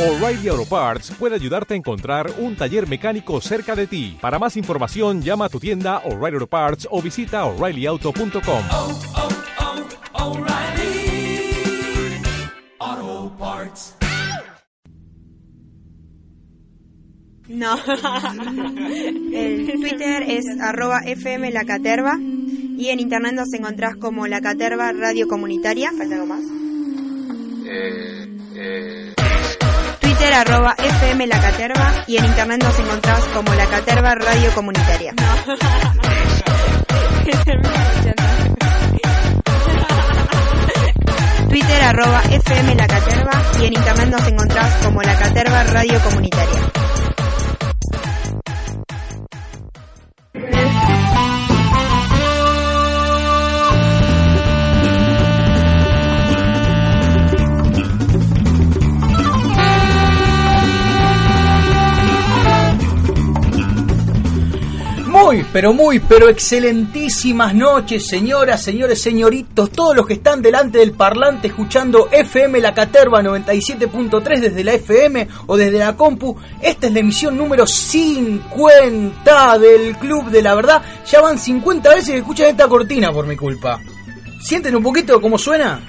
O'Reilly Auto Parts puede ayudarte a encontrar un taller mecánico cerca de ti. Para más información, llama a tu tienda O'Reilly Auto Parts o visita oreillyauto.com. oh, oh, Parts. No. El Twitter es arroba FM La Caterva y en internet nos encontrás como La Caterva Radio Comunitaria. ¿Falta algo más? Twitter arroba FM La Caterva y en internet nos encontrás como La Caterva Radio Comunitaria. Twitter arroba FM La Caterva y en internet nos encontrás como La Caterva Radio Comunitaria. Muy, pero muy, pero excelentísimas noches, señoras, señores, señoritos, todos los que están delante del parlante escuchando FM La Caterva 97.3 desde la FM o desde la compu. Esta es la emisión número 50 del Club de la Verdad. Ya van 50 veces que escuchan esta cortina por mi culpa. ¿Sienten un poquito cómo suena?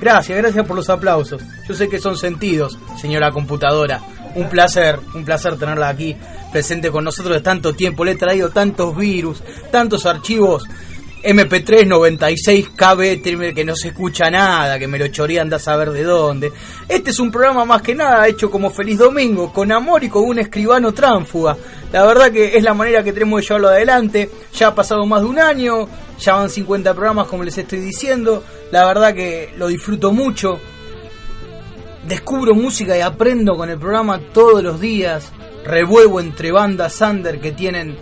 Gracias, gracias por los aplausos. Yo sé que son sentidos, señora computadora. Un placer, un placer tenerla aquí presente con nosotros de tanto tiempo. Le he traído tantos virus, tantos archivos MP3 96 KB que no se escucha nada, que me lo chorean a saber de dónde. Este es un programa más que nada hecho como Feliz Domingo, con amor y con un escribano tránfuga. La verdad que es la manera que tenemos de llevarlo adelante. Ya ha pasado más de un año, ya van 50 programas como les estoy diciendo. La verdad que lo disfruto mucho. Descubro música y aprendo con el programa todos los días. Revuelvo entre bandas under que tienen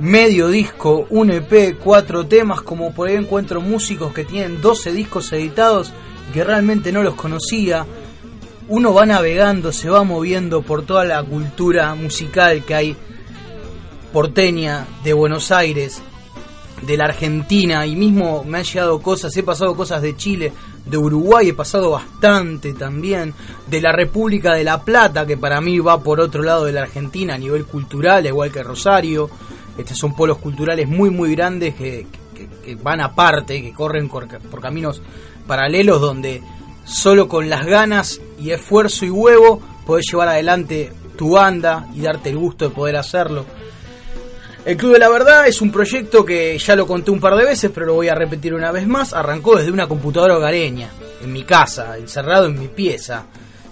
medio disco, un EP, cuatro temas, como por ahí encuentro músicos que tienen 12 discos editados que realmente no los conocía. Uno va navegando, se va moviendo por toda la cultura musical que hay porteña de Buenos Aires, de la Argentina y mismo me han llegado cosas, he pasado cosas de Chile, de Uruguay, he pasado bastante también, de la República de La Plata, que para mí va por otro lado de la Argentina a nivel cultural, igual que Rosario. Estos son polos culturales muy muy grandes que, que- van aparte, que corren por, por caminos paralelos donde solo con las ganas y esfuerzo y huevo podés llevar adelante tu banda y darte el gusto de poder hacerlo. El Club de la Verdad es un proyecto que ya lo conté un par de veces, pero lo voy a repetir una vez más. Arrancó desde una computadora hogareña, en mi casa, encerrado en mi pieza,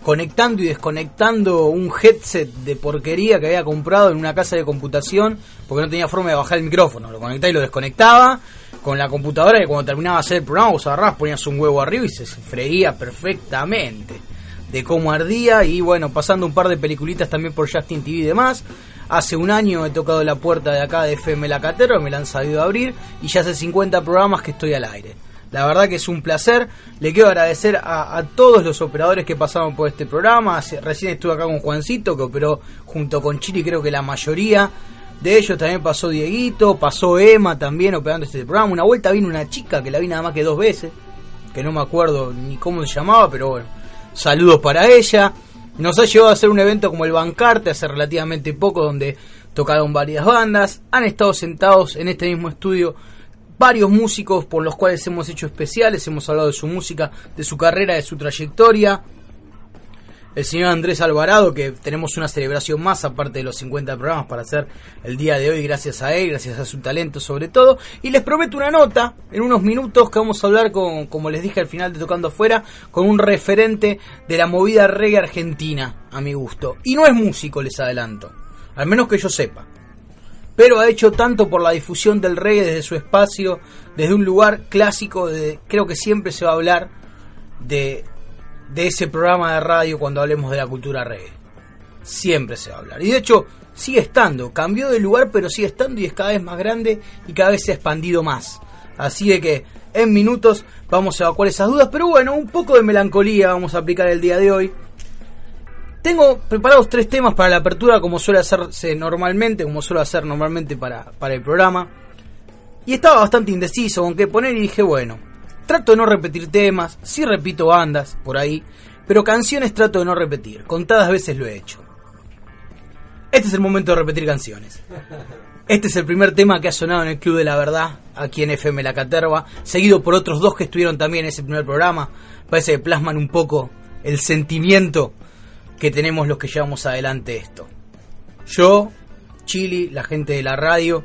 conectando y desconectando un headset de porquería que había comprado en una casa de computación, porque no tenía forma de bajar el micrófono. Lo conectaba y lo desconectaba con la computadora y cuando terminaba de hacer el programa vos agarrás, ponías un huevo arriba y se freía perfectamente de cómo ardía y bueno, pasando un par de peliculitas también por Justin TV y demás. Hace un año he tocado la puerta de acá de FM La Catero, me la han sabido abrir y ya hace 50 programas que estoy al aire. La verdad que es un placer, le quiero agradecer a, todos los operadores que pasaron por este programa. Recién estuve acá con Juancito, que operó junto con Chiri, creo que la mayoría de ellos. También pasó Dieguito, pasó Emma también operando este programa. Una vuelta vino una chica que la vi nada más que dos veces, que no me acuerdo ni cómo se llamaba, pero bueno, saludos para ella. Nos ha llevado a hacer un evento como el Bancarte hace relativamente poco, donde tocaron varias bandas. Han estado sentados en este mismo estudio varios músicos por los cuales hemos hecho especiales, hemos hablado de su música, de su carrera, de su trayectoria. El señor Andrés Alvarado, que tenemos una celebración más aparte de los 50 programas para hacer el día de hoy, gracias a él, gracias a su talento sobre todo. Y les prometo una nota en unos minutos que vamos a hablar con, como les dije al final de Tocando Afuera, con un referente de la movida reggae argentina, a mi gusto. Y no es músico, les adelanto, al menos que yo sepa pero ha hecho tanto por la difusión del reggae desde su espacio, desde un lugar clásico, de, creo que siempre se va a hablar de, de ese programa de radio cuando hablemos de la cultura reggae. Siempre se va a hablar. Y de hecho, sigue estando, cambió de lugar, pero sigue estando y es cada vez más grande y cada vez se ha expandido más. Así de que en minutos vamos a evacuar esas dudas, pero bueno, un poco de melancolía vamos a aplicar el día de hoy. Tengo preparados tres temas para la apertura, como suele hacerse normalmente, como suelo hacer normalmente para, para el programa. Y estaba bastante indeciso con qué poner y dije, bueno, trato de no repetir temas, sí repito bandas por ahí, pero canciones trato de no repetir. Contadas veces lo he hecho. Este es el momento de repetir canciones. Este es el primer tema que ha sonado en el Club de la Verdad, aquí en FM La Caterva, seguido por otros dos que estuvieron también en ese primer programa. Parece que plasman un poco el sentimiento que tenemos los que llevamos adelante esto. Yo, Chili, la gente de la radio,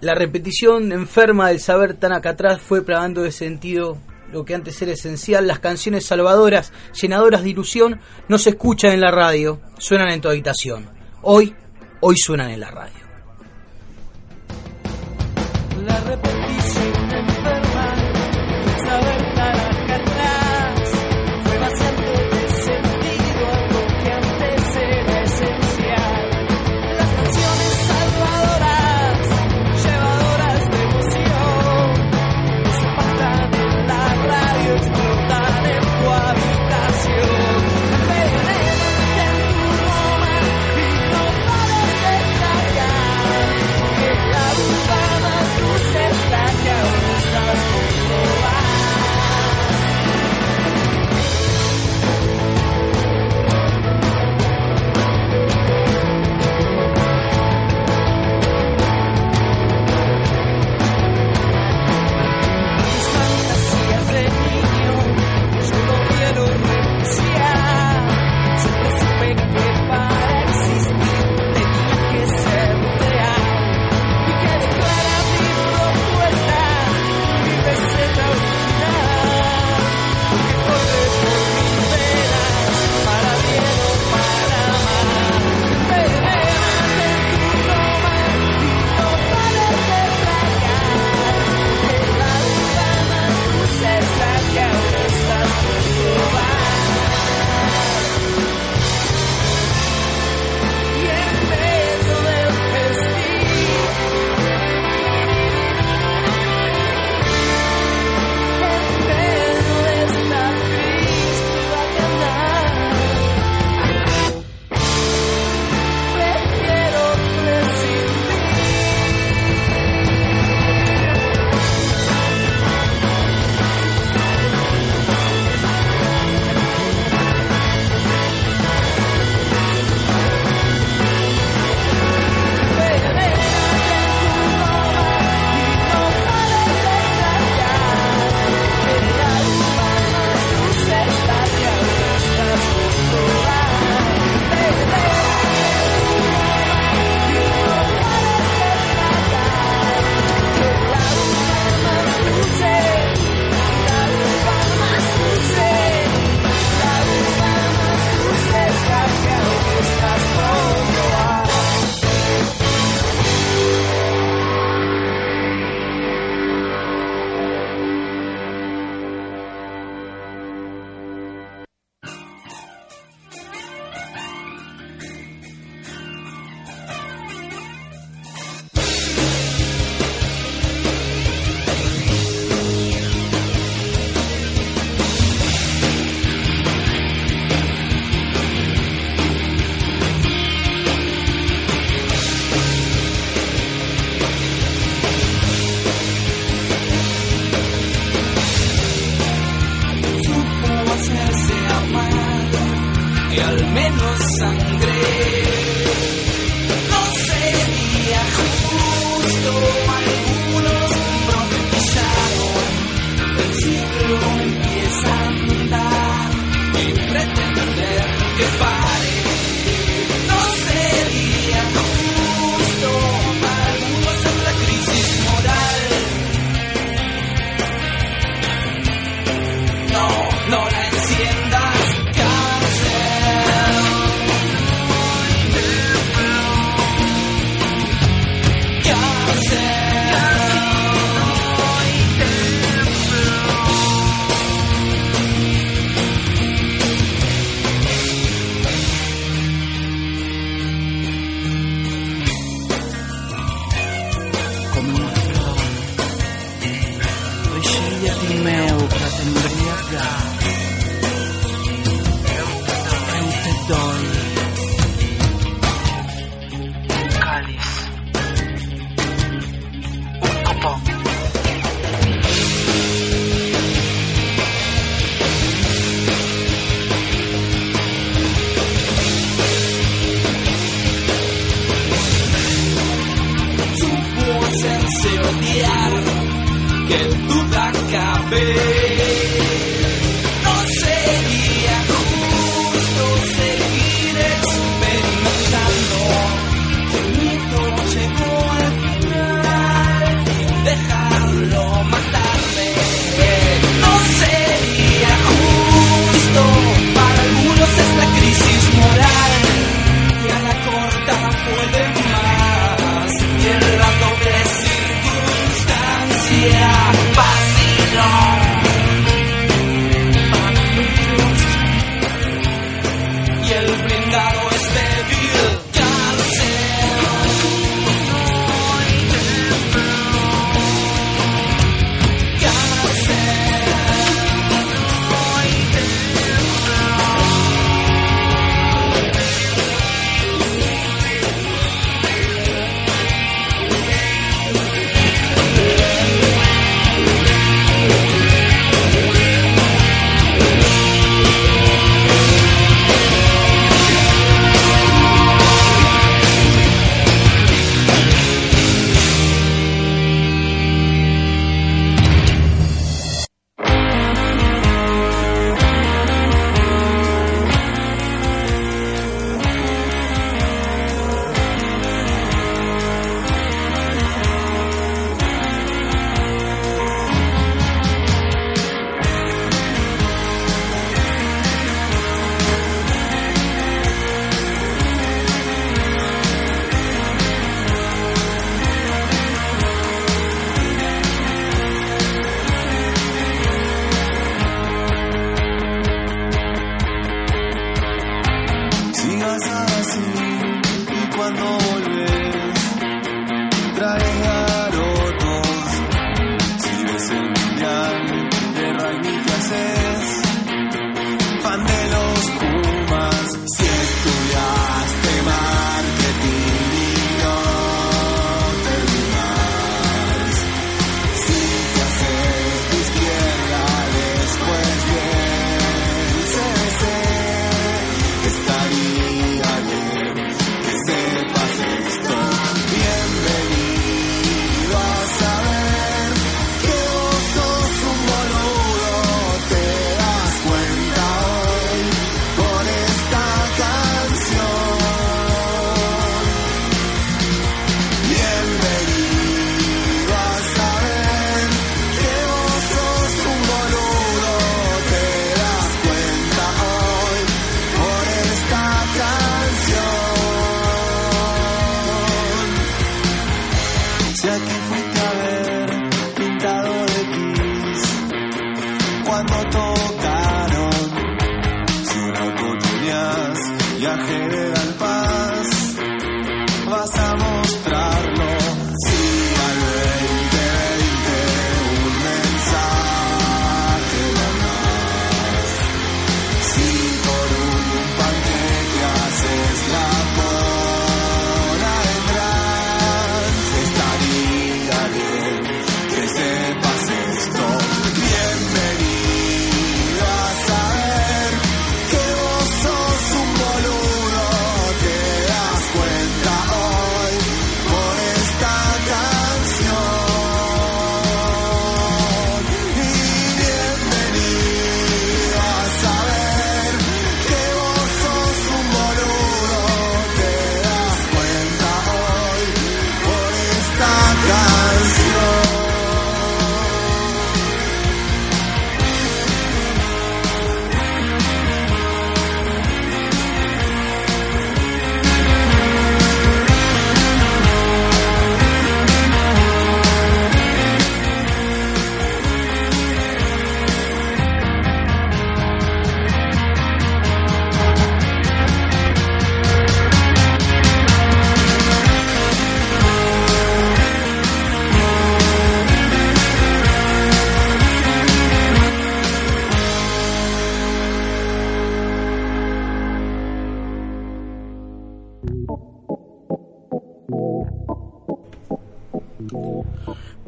la repetición enferma del saber tan acá atrás fue plagando de sentido lo que antes era esencial. Las canciones salvadoras, llenadoras de ilusión, no se escuchan en la radio, suenan en tu habitación. Hoy, hoy suenan en la radio. La repetición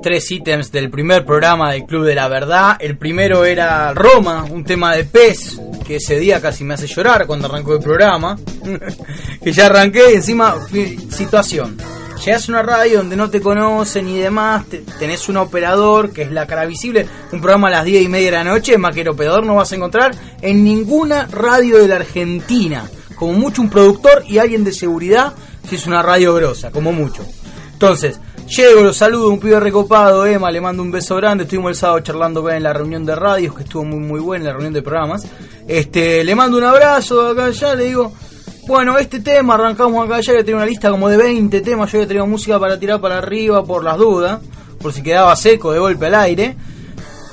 tres ítems del primer programa del Club de la Verdad. El primero era Roma, un tema de pez que ese día casi me hace llorar cuando arrancó el programa. que ya arranqué y encima, situación. Llegas a una radio donde no te conocen y demás, te- tenés un operador que es la cara visible, un programa a las 10 y media de la noche, más que el operador no vas a encontrar en ninguna radio de la Argentina. Como mucho un productor y alguien de seguridad, si es una radio grosa, como mucho. Entonces, llego, lo saludo, un pibe recopado, Emma, le mando un beso grande. Estuvimos el sábado charlando en la reunión de radios, que estuvo muy muy buena, la reunión de programas. Este, le mando un abrazo acá allá, le digo, bueno, este tema, arrancamos acá allá, que tengo una lista como de 20 temas, yo ya tengo música para tirar para arriba por las dudas, por si quedaba seco de golpe al aire.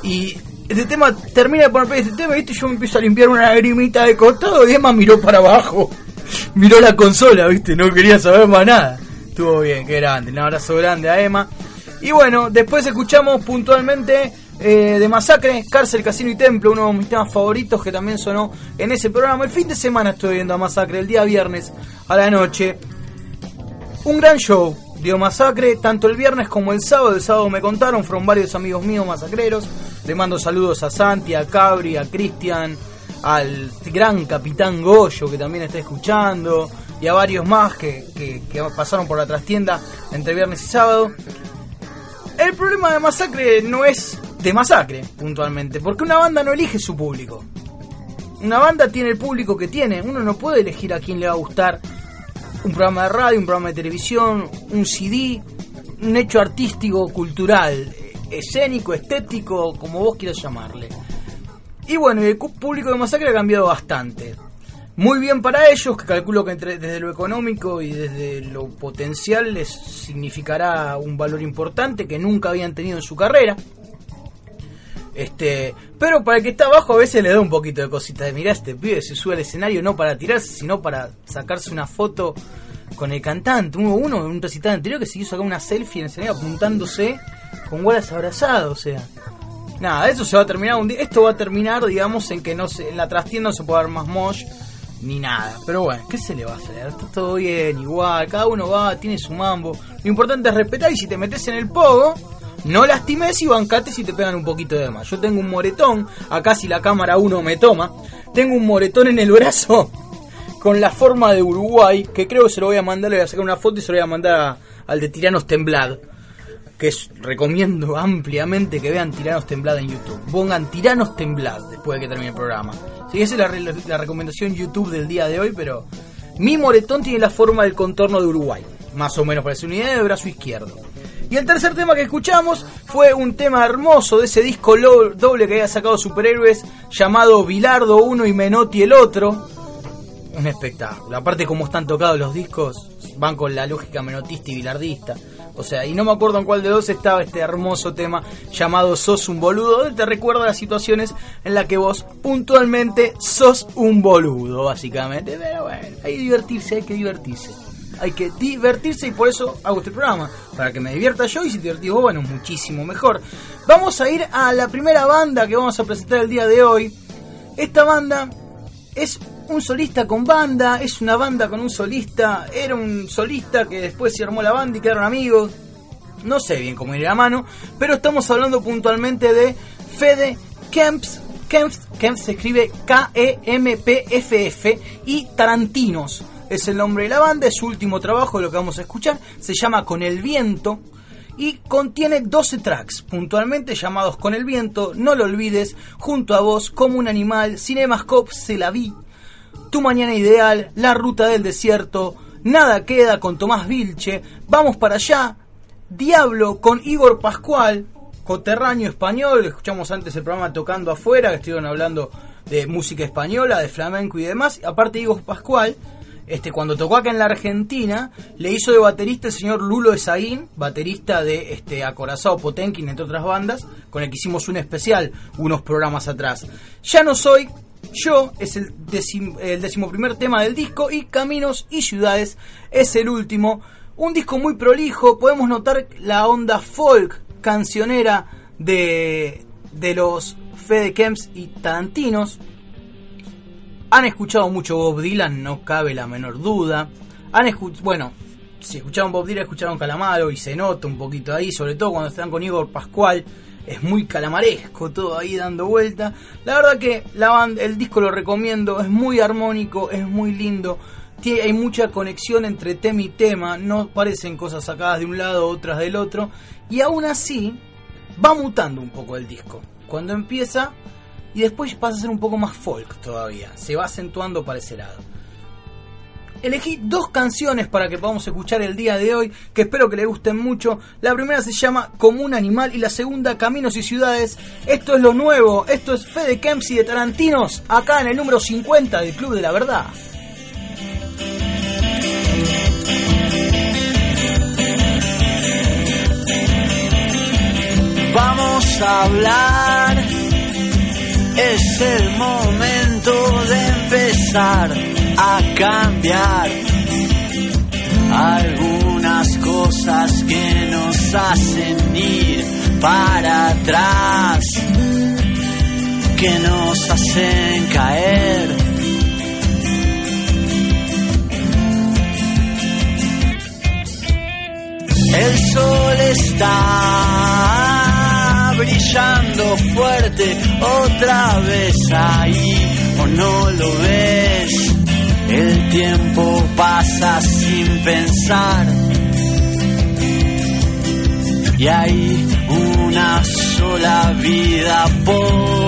Y este tema termina de poner este tema, ¿viste? Yo me empiezo a limpiar una lagrimita de costado y Emma miró para abajo. Miró la consola, ¿viste? No quería saber más nada. Estuvo bien, qué grande. Un abrazo grande a Emma. Y bueno, después escuchamos puntualmente eh, de Masacre, Cárcel, Casino y Templo, uno de mis temas favoritos que también sonó en ese programa. El fin de semana estoy viendo a Masacre, el día viernes a la noche. Un gran show, dio Masacre, tanto el viernes como el sábado. El sábado me contaron, fueron varios amigos míos masacreros. Le mando saludos a Santi, a Cabri, a Cristian, al gran capitán Goyo que también está escuchando, y a varios más que, que- pasaron por la trastienda entre viernes y sábado. El problema de Masacre no es de Masacre, puntualmente, porque una banda no elige su público. Una banda tiene el público que tiene, uno no puede elegir a quién le va a gustar un programa de radio, un programa de televisión, un CD, un hecho artístico, cultural, escénico, estético, como vos quieras llamarle. Y bueno, el público de Masacre ha cambiado bastante. Muy bien para ellos, que calculo que entre- desde lo económico y desde lo potencial les significará un valor importante que nunca habían tenido en su carrera. Este, pero para el que está abajo a veces le da un poquito de cosita de mirá este pibe se sube al escenario no para tirarse, sino para sacarse una foto con el cantante. Hubo uno en un recital anterior que se quiso sacar una selfie en el escenario apuntándose con Wallace abrazado, o sea. Nada, eso se va a terminar un día. Esto va a terminar, digamos, en que no se, en la trastienda no se puede dar más mosh ni nada. Pero bueno, ¿qué se le va a hacer? Está todo bien, igual, cada uno va, tiene su mambo. Lo importante es respetar y si te metes en el pogo, no lastimes y bancate si te pegan un poquito de más. Yo tengo un moretón, acá si la cámara uno me toma, tengo un moretón en el brazo con la forma de Uruguay, que creo que se lo voy a mandar, le voy a sacar una foto y se lo voy a mandar a- al de Tiranos Temblad. Que recomiendo ampliamente que vean Tiranos Temblad en YouTube. Pongan Tiranos Temblad después de que termine el programa. Sí, esa es la, re- la recomendación YouTube del día de hoy, pero mi moretón tiene la forma del contorno de Uruguay. Más o menos, parece una idea de brazo izquierdo. Y el tercer tema que escuchamos fue un tema hermoso de ese disco doble que había sacado Superhéroes llamado Bilardo uno y Menotti el otro un espectáculo. Aparte como están tocados los discos, van con la lógica menotista y bilardista. O sea, y no me acuerdo en cuál de dos estaba este hermoso tema llamado Sos un boludo, donde te recuerda las situaciones en las que vos puntualmente sos un boludo, básicamente. Pero bueno, hay que divertirse, hay que divertirse. Hay que divertirse y por eso hago este programa. Para que me divierta yo y si te divertís vos, bueno, muchísimo mejor. Vamos a ir a la primera banda que vamos a presentar el día de hoy. Esta banda es un solista con banda, es una banda con un solista, era un solista que después se armó la banda y quedaron amigos. No sé bien cómo ir a la mano, pero estamos hablando puntualmente de Fede Kemps. Kemps, Kemps se escribe K-E-M-P-F-F y Tarantinos es el nombre de la banda, es su último trabajo, lo que vamos a escuchar, se llama Con el Viento y contiene 12 tracks, puntualmente llamados Con el Viento, No lo olvides, Junto a vos, Como un animal, Cinemascope, Se la vi, Tu mañana ideal, La ruta del desierto, Nada queda con Tomás Vilche, Vamos para allá, Diablo con Igor Pascual, coterráneo español, escuchamos antes el programa Tocando Afuera, que estuvieron hablando de música española, de flamenco y demás, aparte Igor Pascual, este, cuando tocó acá en la Argentina, le hizo de baterista el señor Lulo Esaín, baterista de este, Acorazado Potenkin, entre otras bandas, con el que hicimos un especial unos programas atrás. Ya no soy yo, es el, decim- el decimoprimer tema del disco, y Caminos y Ciudades es el último. Un disco muy prolijo, podemos notar la onda folk cancionera de, de los Fede Kemps y Tarantinos. Han escuchado mucho Bob Dylan, no cabe la menor duda. Han bueno, si escucharon Bob Dylan, escucharon Calamaro y se nota un poquito ahí, sobre todo cuando están con Igor Pascual. Es muy calamaresco todo ahí dando vuelta. La verdad que la banda, el disco lo recomiendo, es muy armónico, es muy lindo. Hay mucha conexión entre tema y tema, no parecen cosas sacadas de un lado, otras del otro. Y aún así, va mutando un poco el disco. Cuando empieza y después pasa a ser un poco más folk todavía, se va acentuando para ese lado. Elegí dos canciones para que podamos escuchar el día de hoy, que espero que les gusten mucho. La primera se llama Como un animal y la segunda Caminos y ciudades. Esto es lo nuevo, esto es Fede Kemps y de Tarantinos, acá en el número 50 del Club de la Verdad. Vamos a hablar, es el momento de empezar a cambiar algunas cosas que nos hacen ir para atrás, que nos hacen caer. El sol está brillando fuerte otra vez ahí, o no lo ves. El tiempo pasa sin pensar. Y hay una sola vida por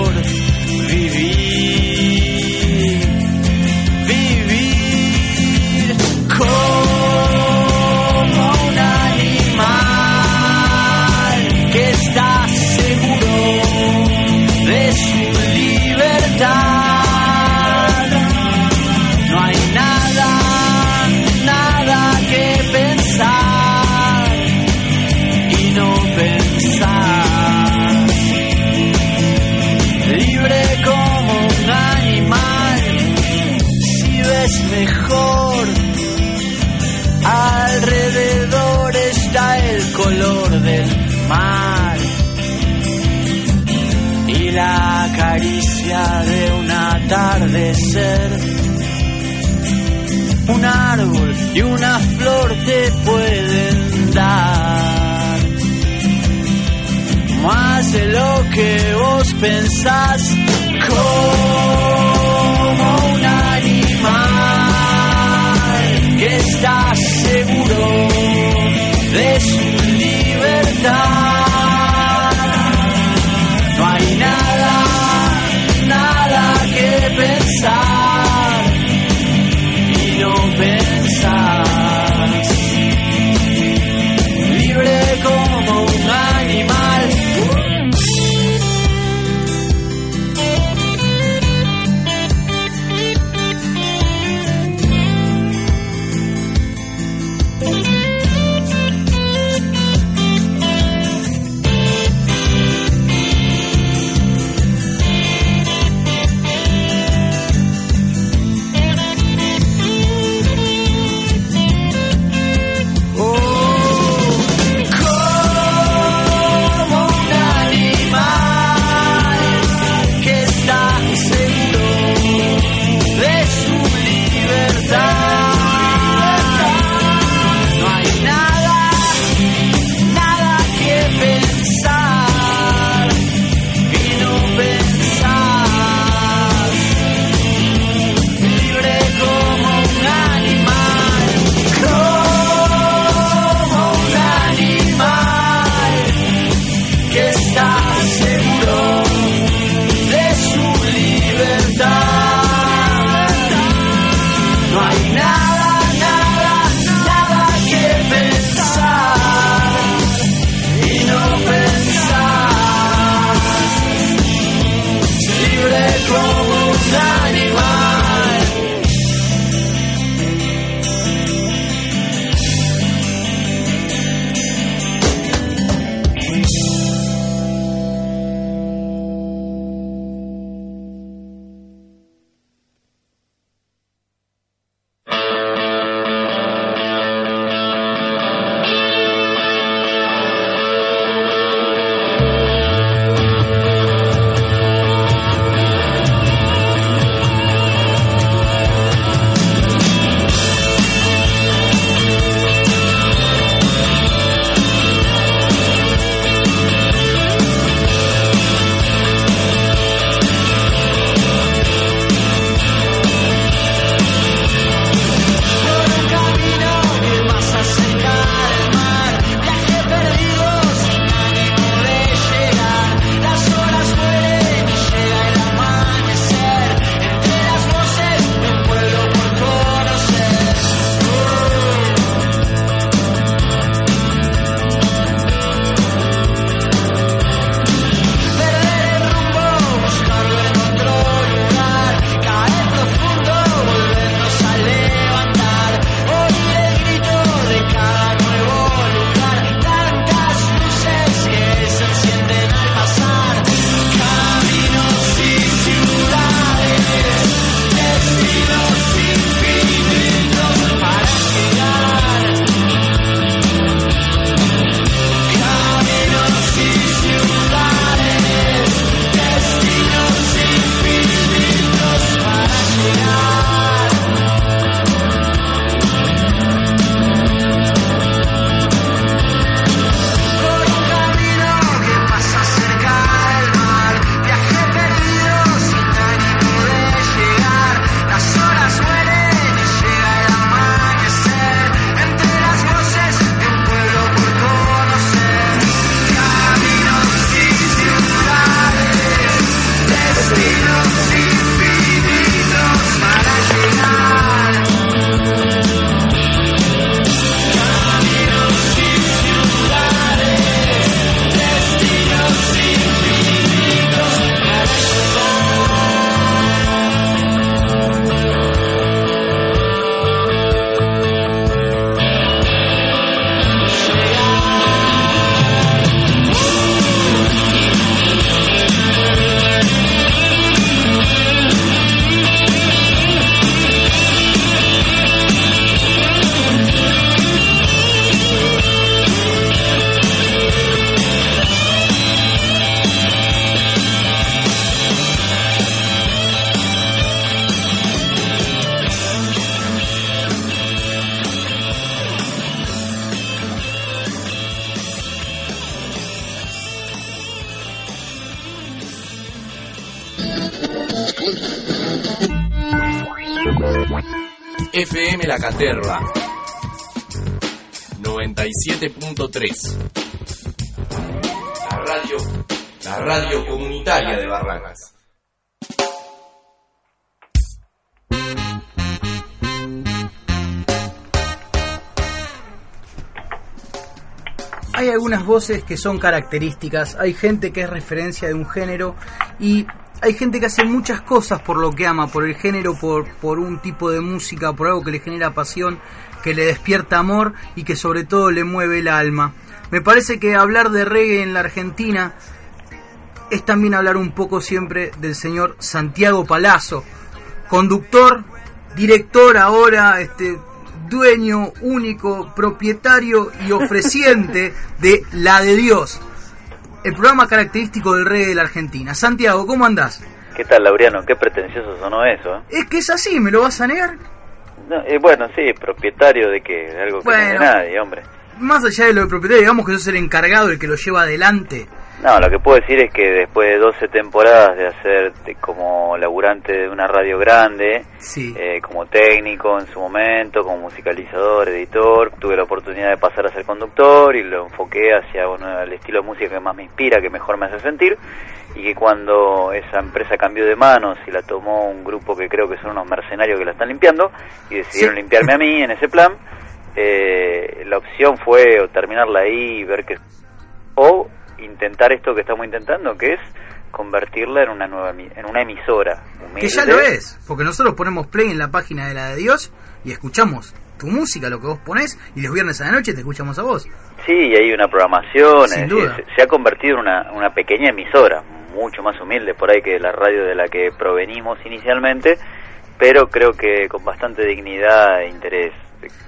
Caterva 97.3 La radio, la radio comunitaria de Barracas. Hay algunas voces que son características, hay gente que es referencia de un género y hay gente que hace muchas cosas por lo que ama, por el género, por, por un tipo de música, por algo que le genera pasión, que le despierta amor y que sobre todo le mueve el alma. Me parece que hablar de reggae en la Argentina es también hablar un poco siempre del señor Santiago Palazzo, conductor, director ahora, este dueño único, propietario y ofreciente de La de Dios, el programa característico del reggae de la Argentina. Santiago, ¿cómo andás? ¿Qué tal, Laureano? Qué pretencioso sonó eso. ¿eh? Es que es así, ¿me lo vas a negar? No, eh, bueno, sí, propietario de que de algo que no es de nadie, hombre. Más allá de lo de propietario, digamos que sos el encargado, el que lo lleva adelante. No, lo que puedo decir es que después de 12 temporadas de hacer de- como laburante de una radio grande, Sí. eh, como técnico en su momento, como musicalizador, editor, tuve la oportunidad de pasar a ser conductor y lo enfoqué hacia bueno, el estilo de música que más me inspira, que mejor me hace sentir, y que cuando esa empresa cambió de manos y la tomó un grupo que creo que son unos mercenarios que la están limpiando, y decidieron Sí. limpiarme a mí en ese plan, eh, la opción fue o terminarla ahí y ver que o intentar esto que estamos intentando, que es convertirla en una nueva en una emisora humilde. Que ya lo es, porque nosotros ponemos play en la página de la de Dios y escuchamos tu música, lo que vos ponés, y los viernes a la noche te escuchamos a vos. Sí, y hay una programación, Sin es duda. decir, se ha convertido en una, una pequeña emisora, mucho más humilde por ahí que la radio de la que provenimos inicialmente, pero creo que con bastante dignidad e interés,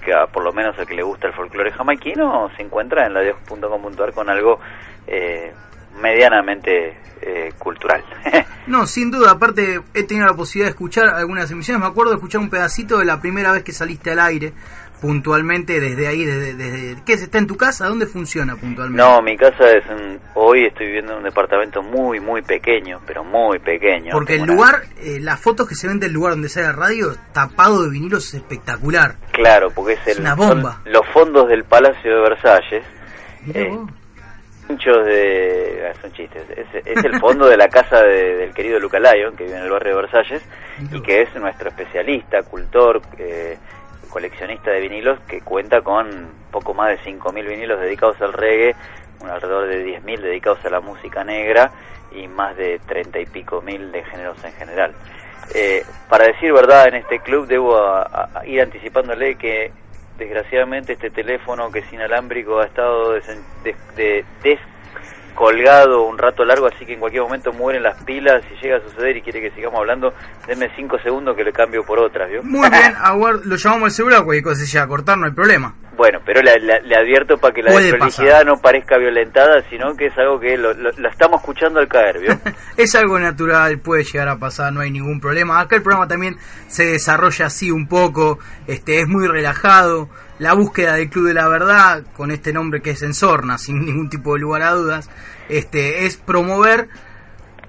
que a- por lo menos al que le gusta el folclore jamaiquino se encuentra en ladios.com.ar con algo eh, medianamente eh, cultural. No, sin duda, aparte he tenido la posibilidad de escuchar algunas emisiones, me acuerdo de escuchar un pedacito de la primera vez que saliste al aire, puntualmente desde ahí, desde, desde ¿qué es? ¿Está en tu casa? ¿Dónde funciona puntualmente? no, mi casa es un- hoy estoy viviendo en un departamento muy, muy pequeño, pero muy pequeño. Porque el lugar, eh, las fotos que se ven del lugar donde sale la radio, tapado de vinilos, es espectacular. Claro, porque es, Es el, una son bomba. los fondos del Palacio de Versalles. Eh. Muchos de... ah, son chistes. Es, es el fondo de la casa de- del querido Luca Lyon, que vive en el barrio de Versalles, y que es nuestro especialista, cultor, eh, coleccionista de vinilos, que cuenta con poco más de 5.000 vinilos dedicados al reggae, un alrededor de 10.000 dedicados a la música negra y más de 30 y pico mil de géneros en general. Eh, para decir verdad, en este club debo a- ir anticipándole que desgraciadamente este teléfono que es inalámbrico ha estado desen- de- de- descolgado un rato largo, así que en cualquier momento mueren las pilas si llega a suceder y quiere que sigamos hablando, denme cinco segundos que le cambio por otras, ¿vio? Muy bien, aguard- lo llamamos al celular, cualquier cosa se llega a cortar, no hay problema. Bueno, pero le, le- le advierto para que la desprolijidad no parezca violentada, sino que es algo que lo, lo- lo estamos escuchando al caer, ¿vio? Es algo natural, puede llegar a pasar, no hay ningún problema. Acá el programa también se desarrolla así un poco, este es muy relajado. La búsqueda del Club de la Verdad, con este nombre que es Ensorna, sin ningún tipo de lugar a dudas, este es promover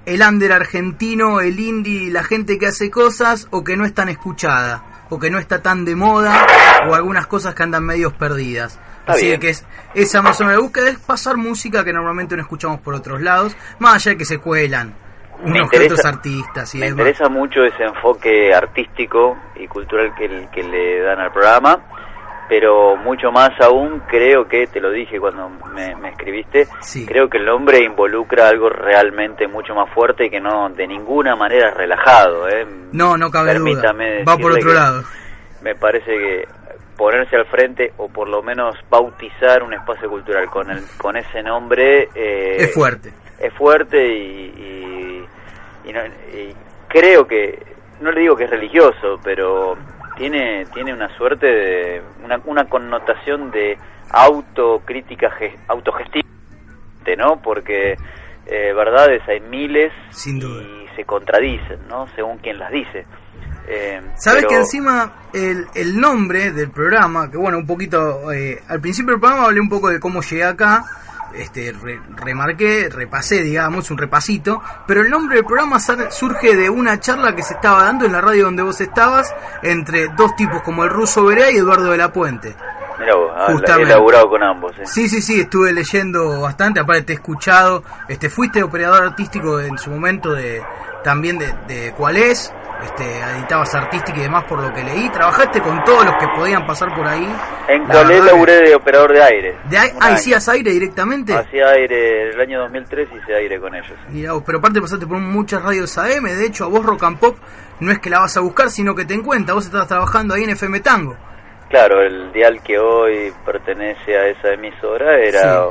el under argentino, el indie, la gente que hace cosas o que no es tan escuchada, o que no está tan de moda, o algunas cosas que andan medios perdidas. Está Así bien. que es, esa más o menos la búsqueda es pasar música que normalmente no escuchamos por otros lados, más allá de que se cuelan unos interesa- artistas y Me demás. interesa mucho ese enfoque artístico y cultural que, el- que le dan al programa, pero mucho más aún creo que, te lo dije cuando me, me escribiste, Sí. creo que el nombre involucra algo realmente mucho más fuerte y que no de ninguna manera es relajado. ¿eh? No, no cabe Permítame duda. Va por otro lado. Me parece que ponerse al frente o por lo menos bautizar un espacio cultural con, el, con ese nombre... eh, es fuerte. es fuerte y, y, y no- y creo que no le digo que es religioso pero tiene tiene una suerte de una, una connotación de autocrítica ge- autogestivante no porque eh, verdades hay miles Sin duda. y se contradicen no según quien las dice. Eh, Sabes pero- que encima el, el nombre del programa, que bueno, un poquito, eh, al principio del programa hablé un poco de cómo llegué acá, este, re- remarqué, repasé, digamos, un repasito, pero el nombre del programa surge de una charla que se estaba dando en la radio donde vos estabas entre dos tipos como el ruso Berea y Eduardo de la Puente. Mira vos, ah, la- he Justamente. laburado con ambos. eh. Sí, sí, sí, estuve leyendo bastante, aparte te he escuchado, este, fuiste operador artístico en su momento de también de, de cuál es, este, editabas artística y demás por lo que leí, trabajaste con todos los que podían pasar por ahí. En La Cualé verdad laburé de operador de aire. De ah. ¿hacías aire directamente? Hacía aire, el año 2003 hice aire con ellos. Mirá vos, pero aparte pasaste por muchas radios AM, de hecho a vos Rock and Pop no es que la vas a buscar, sino que te encuentra, vos estás trabajando ahí en FM Tango. Claro, el dial que hoy pertenece a esa emisora era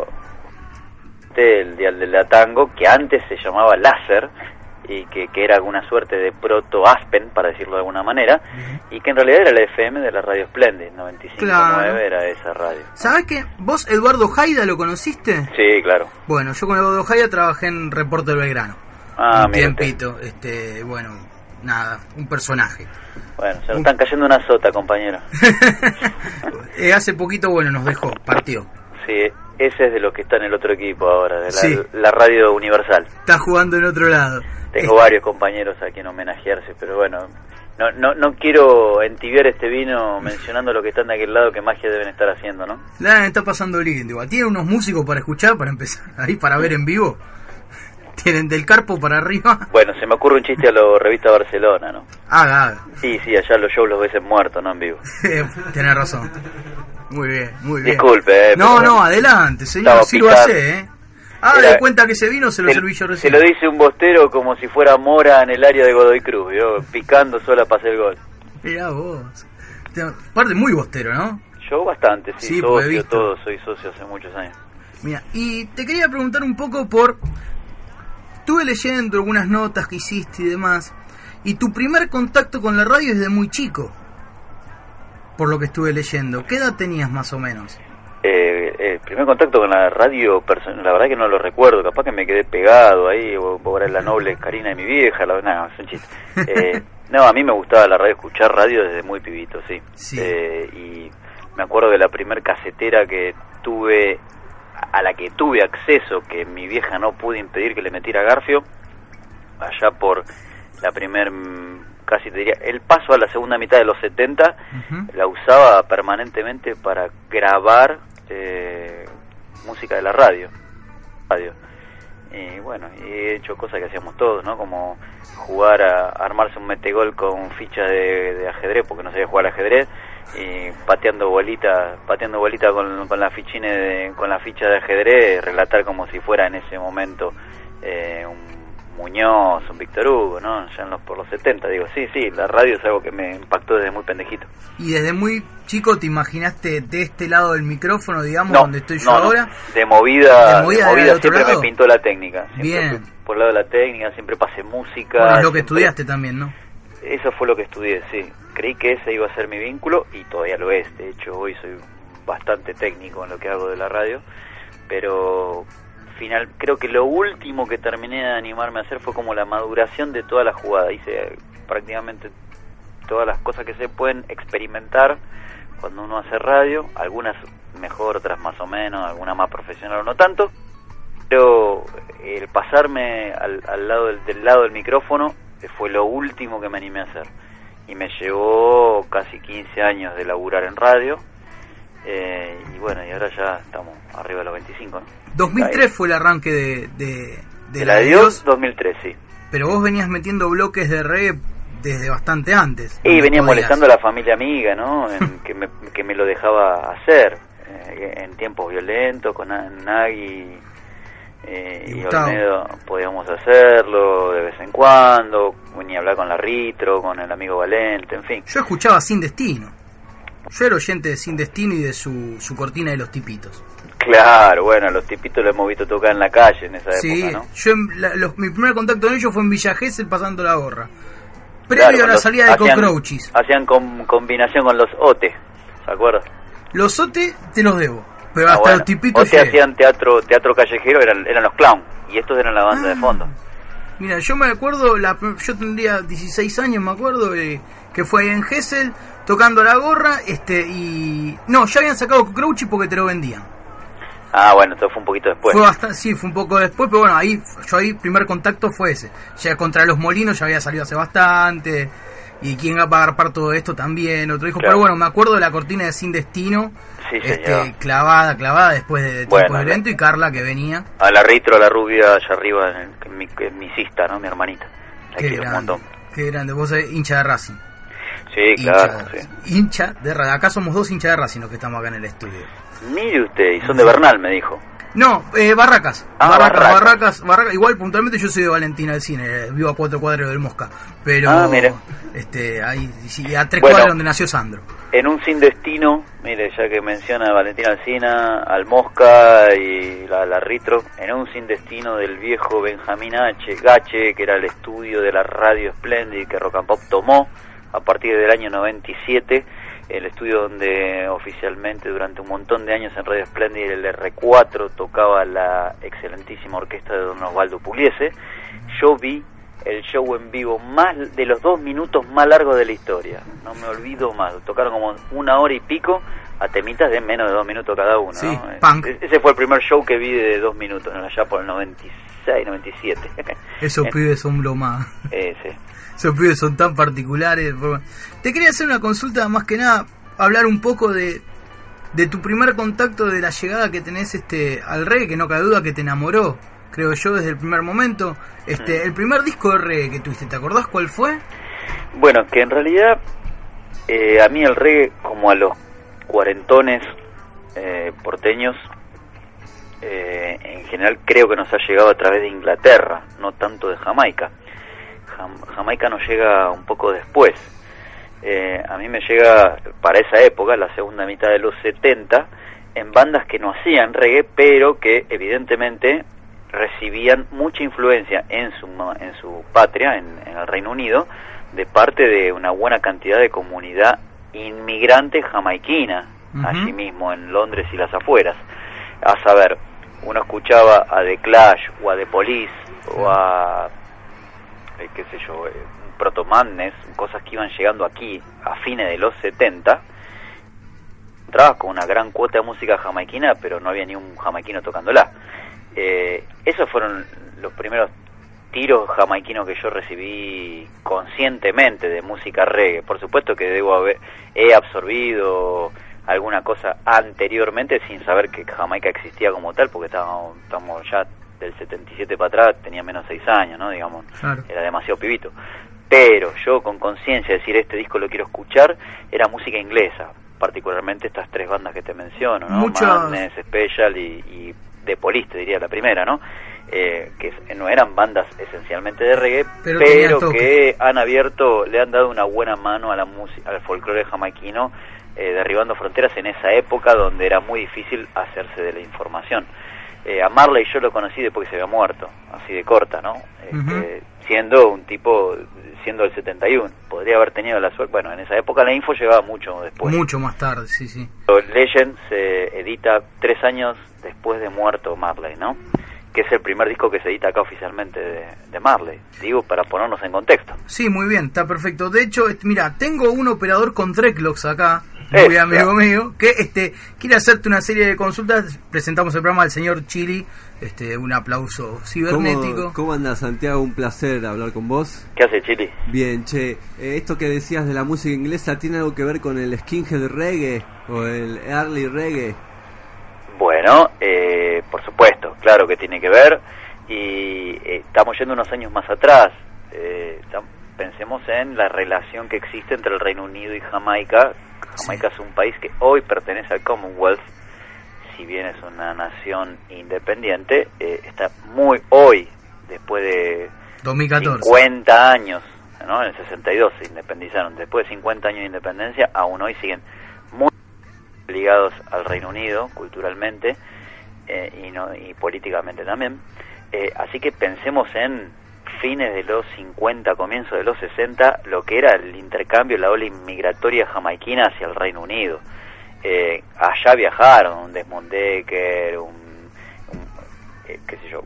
el dial de la Tango, que antes se llamaba Láser y que, que era una suerte de proto Aspen, para decirlo de alguna manera, y que en realidad era la FM de la radio Splendid, 95.9 Claro. era esa radio. ¿Sabés que vos Eduardo Jaida lo conociste? Sí, claro. Bueno, yo con Eduardo Jaida trabajé en Reporte del Belgrano. Ah, un usted. tiempito, este, bueno, nada, un personaje. Bueno, se nos están cayendo una sota, compañero. Eh, hace poquito, bueno, nos dejó, partió. Sí, ese es de los que está en el otro equipo ahora, de la, Sí. la radio universal. Está jugando en otro lado. Tengo varios compañeros a quien homenajearse, pero bueno, no, no, no quiero entibiar este vino mencionando lo que están de aquel lado, que magia deben estar haciendo, ¿no? La está pasando lindo igual. Tiene unos músicos para escuchar, para empezar, ahí para ver en vivo. Tienen del carpo para arriba. Bueno, se me ocurre un chiste a lo revista Barcelona, ¿no? Haga, haga. Sí, sí, allá los shows los ves en muerto, no en vivo. Tenés razón. Muy bien, muy bien. Disculpe, eh, No, no, adelante, señor. Sírvase. ¿eh? Ah, Era- de cuenta que ese vino se lo Se, serví yo se recién. lo dice un bostero como si fuera Mora en el área de Godoy Cruz, ¿vio? picando sola para hacer el gol. Mirá vos. Te- Aparte, muy bostero, ¿no? Yo bastante, sí, Sí, socio, todo, soy socio hace muchos años. Mira, y te quería preguntar un poco por... Estuve leyendo algunas notas que hiciste y demás, y tu primer contacto con la radio es de muy chico, por lo que estuve leyendo. ¿Qué edad tenías más o menos? Eh, el primer contacto con la radio, la verdad que no lo recuerdo, capaz que me quedé pegado ahí, o la noble Karina de mi vieja, la, no, es un chiste. Eh, no, a mí me gustaba la radio, escuchar radio desde muy pibito, sí. Sí. Eh, y me acuerdo de la primer casetera que tuve, a la que tuve acceso, que mi vieja no pude impedir que le metiera Garfio, allá por la primer, casi te diría, el paso a la segunda mitad de los 70, Ujú. la usaba permanentemente para grabar eh, música de la radio. radio. Y bueno, y he hecho cosas que hacíamos todos, ¿no? Como jugar a, a armarse un metegol con ficha de, de ajedrez, porque no sabía jugar ajedrez, y pateando bolita, pateando bolita con, con la fichine de- con la ficha de ajedrez, relatar como si fuera en ese momento eh, un Muñoz, un Víctor Hugo, ¿no? Ya en los, por los 70, digo, sí, sí, la radio es algo que me impactó desde muy pendejito. Y desde muy chico te imaginaste de este lado del micrófono, digamos, No, donde estoy yo no, no. ahora. De movida, De movida de siempre lado. me pintó la técnica. Siempre Bien. por el lado de la técnica, siempre pasé música. Bueno, es lo que estudiaste también, ¿no? Eso fue lo que estudié, sí. Creí que ese iba a ser mi vínculo y todavía lo es. De hecho, hoy soy bastante técnico en lo que hago de la radio. Pero final, creo que lo último que terminé de animarme a hacer fue como la maduración de toda la jugada. Hice prácticamente todas las cosas que se pueden experimentar cuando uno hace radio, algunas mejor, otras más o menos, algunas más profesional o no tanto, pero el pasarme al, al lado del, del lado del micrófono fue lo último que me animé a hacer y me llevó casi 15 años de laburar en radio eh, y bueno, y ahora ya estamos arriba de los 25, ¿no? 2003 fue el arranque de, de, de De la de Dios, Dios, 2003, sí. pero vos venías metiendo bloques de reggae desde bastante antes. Y venía molestando a la familia amiga, ¿no? En- que, me, que me lo dejaba hacer eh, en tiempos violentos, con Na- Nagui eh, Y y. Olmedo podíamos hacerlo de vez en cuando, venía a hablar con la Ritro, con el amigo Valente, en fin. Yo escuchaba Sin Destino. Yo era oyente de Sin Destino y de su, su cortina de los tipitos. Claro, bueno, los tipitos lo hemos visto tocar en la calle en esa Sí, época, ¿no? yo en la- los- mi primer contacto con ellos fue en Villa Gesell pasando la gorra. Claro, Previo a la los- salida de hacían- Cockroaches. Hacían com- combinación con los OTE, ¿se acuerdan? Los OTE te los debo. Pero Ah, hasta bueno. los tipitos OTE hacían teatro teatro callejero, eran, eran los clown, y estos eran la banda de Ah. fondo. Mira, yo me acuerdo, la, yo tendría 16 años, me acuerdo, eh, que fue ahí en Gessel, tocando la gorra, este, y... No, ya habían sacado Cockroaches porque te lo vendían. Ah, bueno, entonces fue un poquito después. Fue bastante, sí, fue un poco después, pero bueno, ahí, yo ahí, primer contacto fue ese. Ya contra los molinos ya había salido hace bastante. Y quién va a pagar para todo esto también, otro dijo. Claro. Pero bueno, me acuerdo de la cortina de Sin Destino, Sí, este, clavada, clavada después de tiempo Bueno, de evento y Carla que venía. A la Ritro, a la rubia allá arriba, en, en mi, en mi cista, ¿no? Mi hermanita. La Qué un grande, montón. qué grande. Vos sos hincha de Racing. Sí, claro, sí. hincha de Racing. Acá somos dos hinchas de Racing los que estamos acá en el estudio. Mire usted, y son de Bernal, me dijo. No, eh, Barracas. Ah, Barracas, Barracas. Barracas, Barracas. Igual puntualmente yo soy de Valentina del Cine, eh, vivo a cuatro cuadros del Mosca. Pero, Ah, mire. este, ahí, sí, a tres Bueno. cuadras donde nació Sandro. En un sin destino, mire, ya que menciona a Valentina Alcina, al Mosca y la, la Ritro, en un sin destino del viejo Benjamín H. Gache, que era el estudio de la Radio Splendid que Rock and Pop tomó a partir del año 97, el estudio donde oficialmente durante un montón de años en Radio Splendid el R4 tocaba la excelentísima orquesta de don Osvaldo Pugliese, yo vi el show en vivo más de los dos minutos más largos de la historia. No me olvido más. Tocaron como una hora y pico a temitas de menos de dos minutos cada uno. Sí, ¿no? punk. E- Ese fue el primer show que vi de dos minutos, allá por el 96, 97. Esos Eh, pibes son lo más. Ese. Esos pibes son tan particulares. Te quería hacer una consulta, más que nada, hablar un poco de, de tu primer contacto, de la llegada que tenés este al reggae, que no cabe duda que te enamoró, creo yo, desde el primer momento. Este, el primer disco de reggae que tuviste, ¿te acordás cuál fue? Bueno, que en realidad eh, a mí el reggae, como a los cuarentones eh, porteños, eh, en general creo que nos ha llegado a través de Inglaterra, no tanto de Jamaica. Jam- Jamaica nos llega un poco después. Eh, a mí me llega para esa época, la segunda mitad de los 70, en bandas que no hacían reggae, pero que evidentemente recibían mucha influencia en su, en su patria, en, en el Reino Unido, de parte de una buena cantidad de comunidad inmigrante jamaiquina, allí mismo en Londres y las afueras. A saber, uno escuchaba a The Clash o a The Police o a, eh, qué sé yo, eh, Proto Madness, cosas que iban llegando aquí a fines de los 70, entrabas con una gran cuota de música jamaiquina, pero no había ni un jamaiquino tocándola. Eh, esos fueron los primeros tiros jamaiquinos que yo recibí conscientemente de música reggae. Por supuesto que debo haber, he absorbido alguna cosa anteriormente sin saber que Jamaica existía como tal, porque estábamos, estamos ya del 77 para atrás, tenía menos 6 años, ¿no? Digamos, Claro. era demasiado pibito. Pero yo con conciencia decir este disco lo quiero escuchar, era música inglesa, particularmente estas tres bandas que te menciono, ¿no? Madness, Special y, y The Police, te diría la primera, ¿no? Eh, que no eran bandas esencialmente de reggae, Pero que han abierto, le han dado una buena mano a la música, al folclore jamaiquino, eh, derribando fronteras en esa época donde era muy difícil hacerse de la información. Eh, a Marley yo lo conocí después que se había muerto, así de corta, ¿no? Este. Siendo un tipo, siendo el 71. Podría haber tenido la suerte, bueno, en esa época la info llegaba mucho después. Mucho más tarde, sí, sí. Legend se edita tres años después de muerto Marley, ¿no? Que es el primer disco que se edita acá oficialmente de, de Marley. Digo, para ponernos en contexto. Sí, muy bien, está perfecto. De hecho, mira, tengo un operador con Dreadlocks acá, Eh, muy amigo claro. mío, que este quiere hacerte una serie de consultas. Presentamos el programa del señor Chili, este, un aplauso cibernético. ¿Cómo, ¿Cómo anda Santiago? Un placer hablar con vos. ¿Qué hace Chili? Bien, che, eh, esto que decías de la música inglesa tiene algo que ver con el skinhead reggae o el early reggae. Bueno, eh, por supuesto, claro que tiene que ver. Y eh, estamos yendo unos años más atrás. Eh, pensemos en la relación que existe entre el Reino Unido y Jamaica. Jamaica es un país que hoy pertenece al Commonwealth, si bien es una nación independiente, eh, está muy hoy, después de 2014. 50 años, ¿no? En el 62 se independizaron. Después de 50 años de independencia, aún hoy siguen muy ligados al Reino Unido culturalmente eh, y, no, y políticamente también. Eh, así que pensemos en fines de los 50, comienzos de los 60, lo que era el intercambio, la ola inmigratoria jamaiquina hacia el Reino Unido. Eh, allá viajaron un Desmond Decker, un, un, eh, qué sé yo,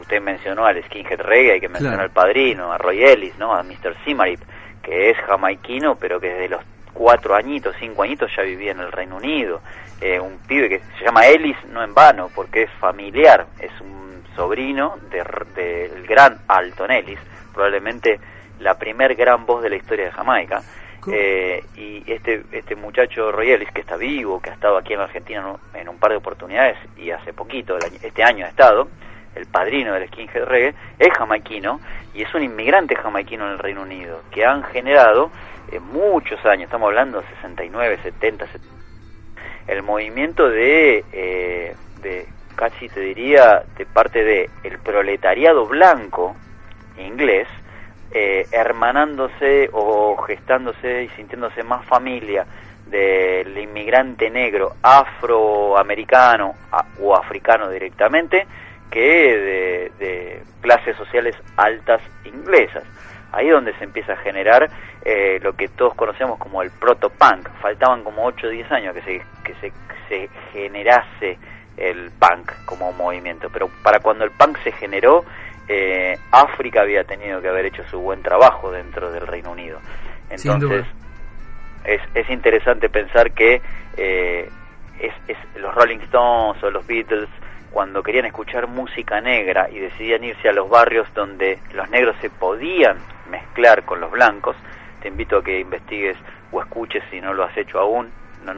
usted mencionó al Skinhead Reggae, hay que mencionar Claro. al Padrino, a Roy Ellis, ¿no? A Mr. Simarip, que es jamaiquino, pero que desde los cuatro añitos, cinco añitos ya vivía en el Reino Unido. Eh, un pibe que se llama Ellis, no en vano, porque es familiar, es un sobrino del de, del gran Alton Ellis, probablemente la primer gran voz de la historia de Jamaica. Eh, y este este muchacho Roy Ellis, que está vivo, que ha estado aquí en Argentina en un par de oportunidades y hace poquito, este año ha estado, el padrino del skinhead reggae, es jamaiquino y es un inmigrante jamaiquino en el Reino Unido, que han generado eh, muchos años, estamos hablando 69, 70, 70 el movimiento de, eh, de casi te diría, de parte de el proletariado blanco inglés, eh, hermanándose o gestándose y sintiéndose más familia del inmigrante negro afroamericano o africano directamente que de, de clases sociales altas inglesas. Ahí es donde se empieza a generar eh, lo que todos conocemos como el proto-punk. Faltaban como 8 o 10 años que se, que se, se generase el punk como movimiento. Pero para cuando el punk se generó, eh, África había tenido que haber hecho su buen trabajo dentro del Reino Unido. Entonces, es, es interesante pensar que eh, es, es los Rolling Stones o los Beatles cuando querían escuchar música negra y decidían irse a los barrios donde los negros se podían mezclar con los blancos, te invito a que investigues o escuches si no lo has hecho aún, no,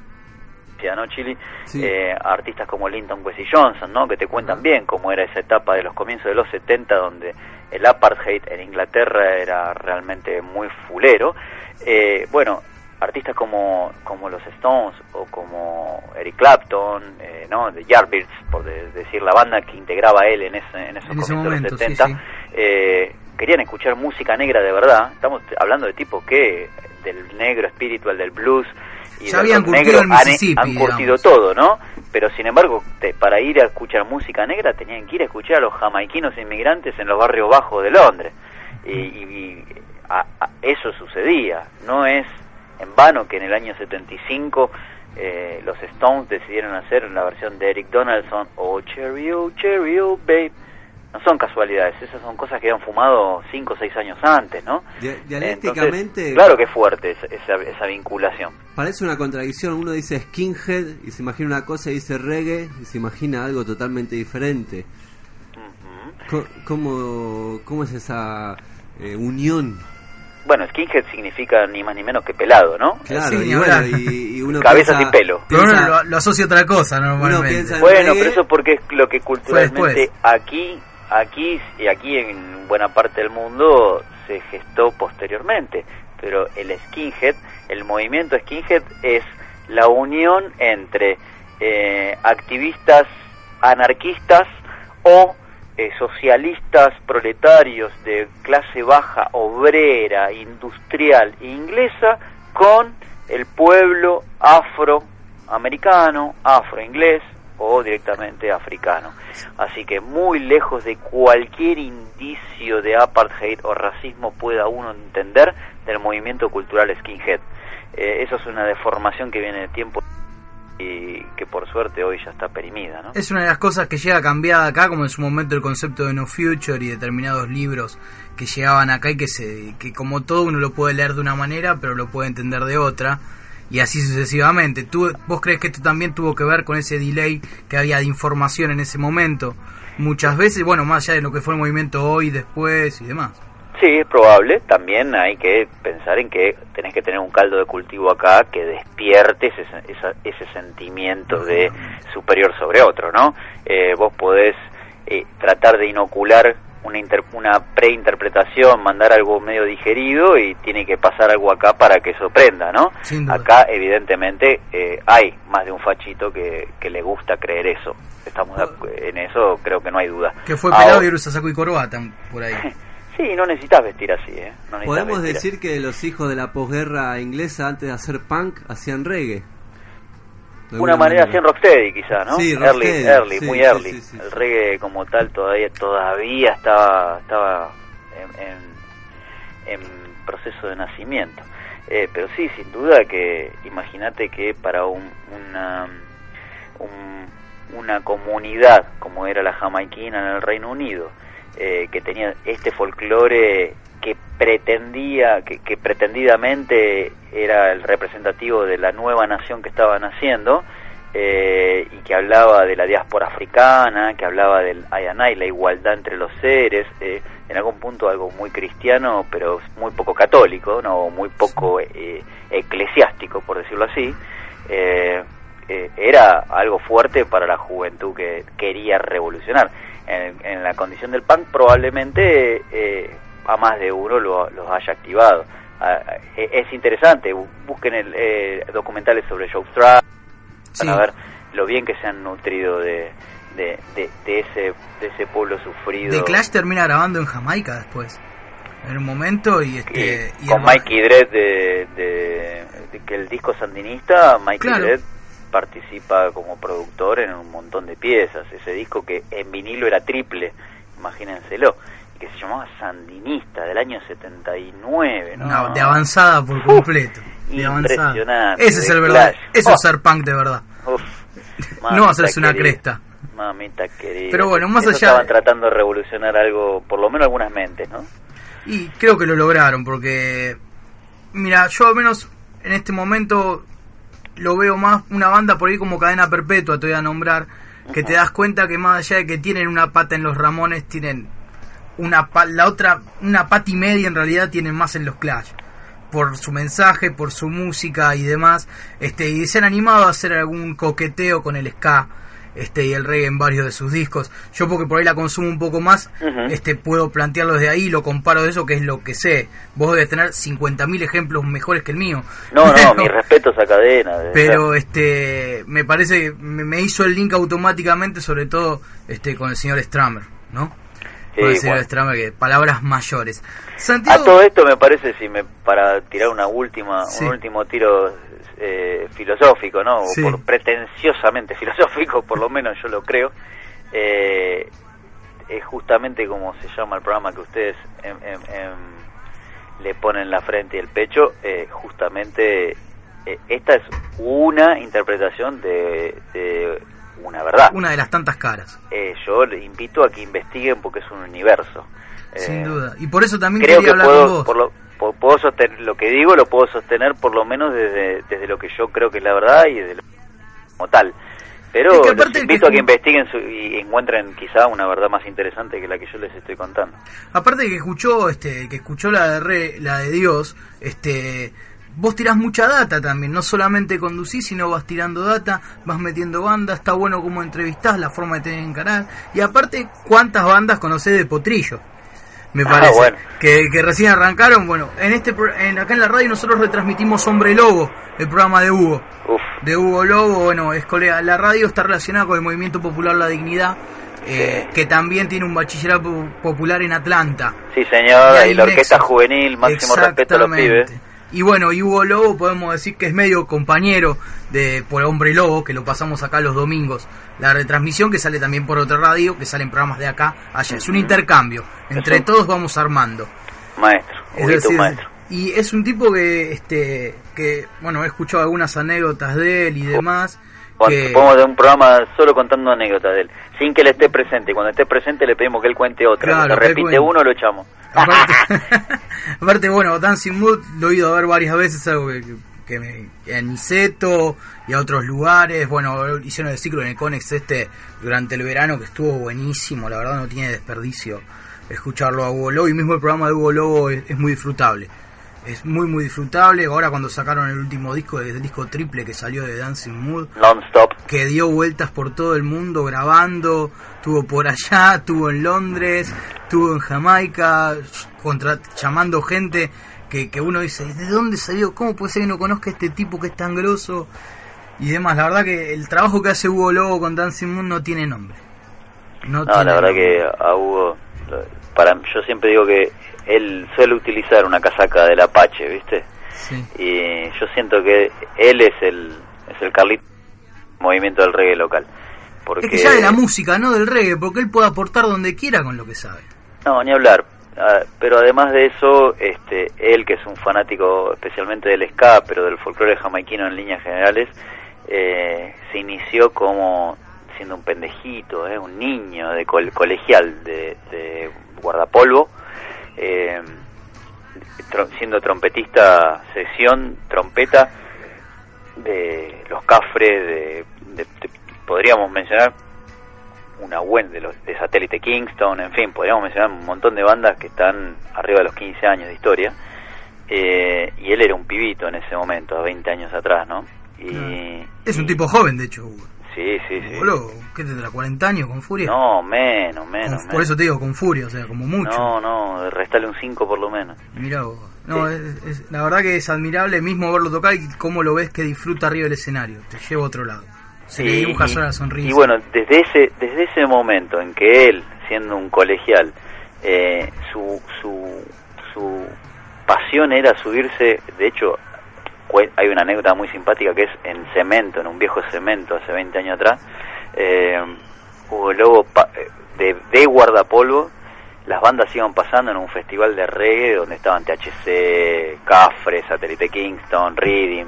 ¿no, Chili? Sí. Eh, artistas como Linton Wesley Johnson, ¿no? Que te cuentan bien cómo era esa etapa de los comienzos de los 70 donde el apartheid en Inglaterra era realmente muy fulero. Eh, bueno, artistas como, como los Stones o como Eric Clapton, eh, ¿no? De Yardbirds, por de- decir la banda que integraba él en, ese, en esos En ese comienzos momento, de los 70, sí. eh, querían escuchar música negra de verdad. Estamos hablando de tipo que del negro espiritual, del blues y Ya habían curtido negro el han- curtido todo, ¿no? Pero sin embargo, te- para ir a escuchar música negra tenían que ir a escuchar a los jamaiquinos inmigrantes en los barrios bajos de Londres. Y, y- a- a- eso sucedía. No es en vano que en el año 75 eh, los Stones decidieron hacer la versión de Eric Donaldson o Cherry Oh, Cherry Oh, Babe. No son casualidades, esas son cosas que han fumado 5 o 6 años antes, ¿no? Entonces, dialécticamente, claro que es fuerte esa, esa, esa vinculación. parece una contradicción. Uno dice skinhead y se imagina una cosa y dice reggae y se imagina algo totalmente diferente. ¿Cómo, cómo es esa eh, unión? Bueno, skinhead significa ni más ni menos que pelado, ¿no? Claro, Sí, y, bueno, hablar. y, y uno Cabeza piensa- sin pelo. Pero uno lo, lo asocia a otra cosa normalmente. piensa en- Bueno, reggae- pero eso porque es lo que culturalmente aquí, aquí y aquí en buena parte del mundo se gestó posteriormente. Pero el skinhead, el movimiento skinhead es la unión entre eh, activistas anarquistas o eh, socialistas proletarios de clase baja, obrera, industrial e inglesa con el pueblo afroamericano, afroinglés o directamente africano. Así que muy lejos de cualquier indicio de apartheid o racismo pueda uno entender del movimiento cultural skinhead. Eh, eso es una deformación que viene de tiempo y que por suerte hoy ya está perimida, ¿no? Es una de las cosas que llega cambiada acá, como en su momento el concepto de No Future y determinados libros que llegaban acá y que, se, que como todo uno lo puede leer de una manera, pero lo puede entender de otra, y así sucesivamente. ¿Tú, ¿Vos crees que esto también tuvo que ver con ese delay que había de información en ese momento? Muchas veces, bueno, más allá de lo que fue el movimiento hoy, después y demás. Sí, es probable. También hay que pensar en que tenés que tener un caldo de cultivo acá que despierte ese, esa- ese sentimiento de superior sobre otro, ¿no? Eh, vos podés eh, tratar de inocular una, inter- una preinterpretación, mandar algo medio digerido y tiene que pasar algo acá para que eso prenda, ¿no? Sin duda. Acá, evidentemente, eh, hay más de un fachito que, que le gusta creer eso. Estamos en eso, creo que no hay duda. Que fue Ahora- pelado y usa saco y corbata por ahí. Sí, no necesitas vestir así, ¿eh? No Podemos vestir decir que los hijos de la posguerra inglesa antes de hacer punk hacían reggae. De una manera así en rocksteady quizá, ¿no? Sí, early, rocksteady, early, sí, muy early. sí, sí, el reggae como tal todavía todavía estaba estaba en, en, en proceso de nacimiento. Eh, pero sí, sin duda que imagínate que para un, una un- una comunidad como era la jamaiquina en el Reino Unido, eh, que tenía este folclore que pretendía, que, que pretendidamente era el representativo de la nueva nación que estaban haciendo, eh, y que hablaba de la diáspora africana, que hablaba del Ayanay, la igualdad entre los seres, eh, en algún punto algo muy cristiano, pero muy poco católico, no muy poco eh, eclesiástico, por decirlo así. Eh, eh, era algo fuerte para la juventud que quería revolucionar. En, en la condición del punk probablemente a más de uno lo, los haya activado. Ah, eh, es interesante, bu- busquen el, eh, documentales sobre Joe Strump, Sí. para ver lo bien que se han nutrido de, de, de, de ese de ese pueblo sufrido. The Clash termina grabando en Jamaica después. En un momento y este. y con Mikey Dredd de, de- de que el disco sandinista, Mikey Claro. Dredd participa como productor en un montón de piezas. Ese disco que en vinilo era triple, imagínenselo, que se llamaba Sandinista del año 79, ¿no? una- de avanzada por completo. de avanzada. impresionante, Ese es el verdad. Eso Oh. es ser punk de verdad. Uf, No hacerse una querida. cresta. Mamita querida. Pero bueno, más Eso allá Estaban tratando de revolucionar algo, por lo menos algunas mentes, ¿no? Y creo que lo lograron porque, mira, yo al menos en este momento lo veo más una banda por ahí como cadena perpetua, te voy a nombrar, que te das cuenta que más allá de que tienen una pata en los Ramones, tienen una la otra, una pata y media en realidad tienen más en los Clash. Por su mensaje, por su música y demás, este, y se han animado a hacer algún coqueteo con el ska, este, y el reggae en varios de sus discos. Yo porque por ahí la consumo un poco más, este, puedo plantearlo desde ahí y lo comparo de eso, que es lo que sé. Vos debes tener 50.000 ejemplos mejores que el mío. No, no, Pero- mis respetos a cadena. de pero este me parece que me, me hizo el link automáticamente sobre todo este con el señor Stramer no Sí, señor bueno. Que palabras mayores A todo esto me parece, si me para tirar una última, Sí. un último tiro eh, filosófico, ¿no? O por pretenciosamente filosófico, por lo menos yo lo creo. eh, es justamente como se llama el programa que ustedes em- em- em, le ponen la frente y el pecho. eh, justamente eh, esta es una interpretación de, de una verdad. una de las tantas caras Eh, yo le invito a que investiguen porque es un universo. sin Eh, duda y por eso también creo quería que hablar con puedo, vos por lo, puedo sostener lo que digo, lo puedo sostener por lo menos desde, desde lo que yo creo que es la verdad y desde lo como tal. Pero Es que los invito que a que investiguen su- y encuentren quizá una verdad más interesante que la que yo les estoy contando. aparte de que escuchó este que escuchó la de Re- la de Dios este vos tirás mucha data también no solamente conducís sino vas tirando data vas metiendo bandas está bueno cómo entrevistás la forma de tener encarar y aparte cuántas bandas conocés de Potrillo me Ah, parece bueno. que, que recién arrancaron bueno en este en, acá en la radio nosotros retransmitimos Hombre Lobo el programa de Hugo Uf, de Hugo Lobo, bueno, es colega. La radio está relacionada con el Movimiento Popular La Dignidad, eh, que también tiene un bachillerato po- popular en Atlanta. sí señor, y la orquesta juvenil, máximo respeto a los pibes. Y bueno, y Hugo Lobo podemos decir que es medio compañero de por Hombre Lobo, que lo pasamos acá los domingos. La retransmisión que sale también por otra radio, que salen programas de acá allá. Es un intercambio. Entre todos vamos armando. Maestro, Es decir, maestro. y es un tipo que, este, que, bueno, he escuchado algunas anécdotas de él y demás. Que- Podemos hacer un programa solo contando anécdotas de él, sin que él esté presente. Y cuando esté presente le pedimos que él cuente otra. Claro, Cuando repite cuente. uno, lo echamos. Aparte, aparte, bueno, Dancing Mood lo he ido a ver varias veces, algo que, que me, en Niceto y a otros lugares. Bueno, hicieron el ciclo en el Conex este durante el verano que estuvo buenísimo, la verdad no tiene desperdicio escucharlo a Hugo Lobo y mismo el programa de Hugo Lobo es, es muy disfrutable. Es muy muy disfrutable. Ahora cuando sacaron el último disco, el disco triple que salió de Dancing Mood, Non-stop. que dio vueltas por todo el mundo grabando, tuvo por allá, tuvo en Londres, tuvo en Jamaica, contra, llamando gente que, que uno dice, ¿de dónde salió? ¿Cómo puede ser que no conozca a este tipo que es tan grosso? Y demás, la verdad que el trabajo que hace Hugo Lobo con Dancing Moon no tiene nombre. No, No, tiene la verdad nombre. que a Hugo, para yo siempre digo que él suele utilizar una casaca del Apache, ¿viste? Sí. Y yo siento que él es el es el Carlito movimiento del reggae local. Porque Es que ya de la música, no del reggae, porque él puede aportar donde quiera con lo que sabe. No, ni hablar. Ah, pero además de eso, este, él que es un fanático especialmente del ska, pero del folclore jamaiquino en líneas generales, eh, se inició como siendo un pendejito, eh, un niño de col- colegial de, de guardapolvo, eh, tro- siendo trompetista sesión, trompeta de los Cafres, de, de- de- podríamos mencionar una buena de los de Satélite Kingston, en fin, podríamos mencionar un montón de bandas que están arriba de los 15 años de historia. Eh, y él era un pibito en ese momento, a 20 años atrás, ¿no? Y Es un tipo joven, de hecho, Hugo. Sí, sí, sí. Boludo, ¿qué tendrá? ¿40 años con Furia? No, menos, Con- menos. por menos. eso te digo, con Furia, o sea, como mucho. No, no, restale un 5 por lo menos. Mirá vos. No, es- es- la verdad que es admirable mismo verlo tocar y cómo lo ves que disfruta arriba del escenario. Te lleva a otro lado. Se le dibuja y- la sonrisa. Y bueno, desde ese, desde ese momento en que él, siendo un colegial, eh, su, su, su pasión era subirse, de hecho, hay una anécdota muy simpática que es en cemento, en un viejo cemento hace 20 años atrás, eh, Hugo Lobo pa- eh, de, de guardapolvo, las bandas iban pasando en un festival de reggae donde estaban THC, Cafre, Satélite Kingston, Reading,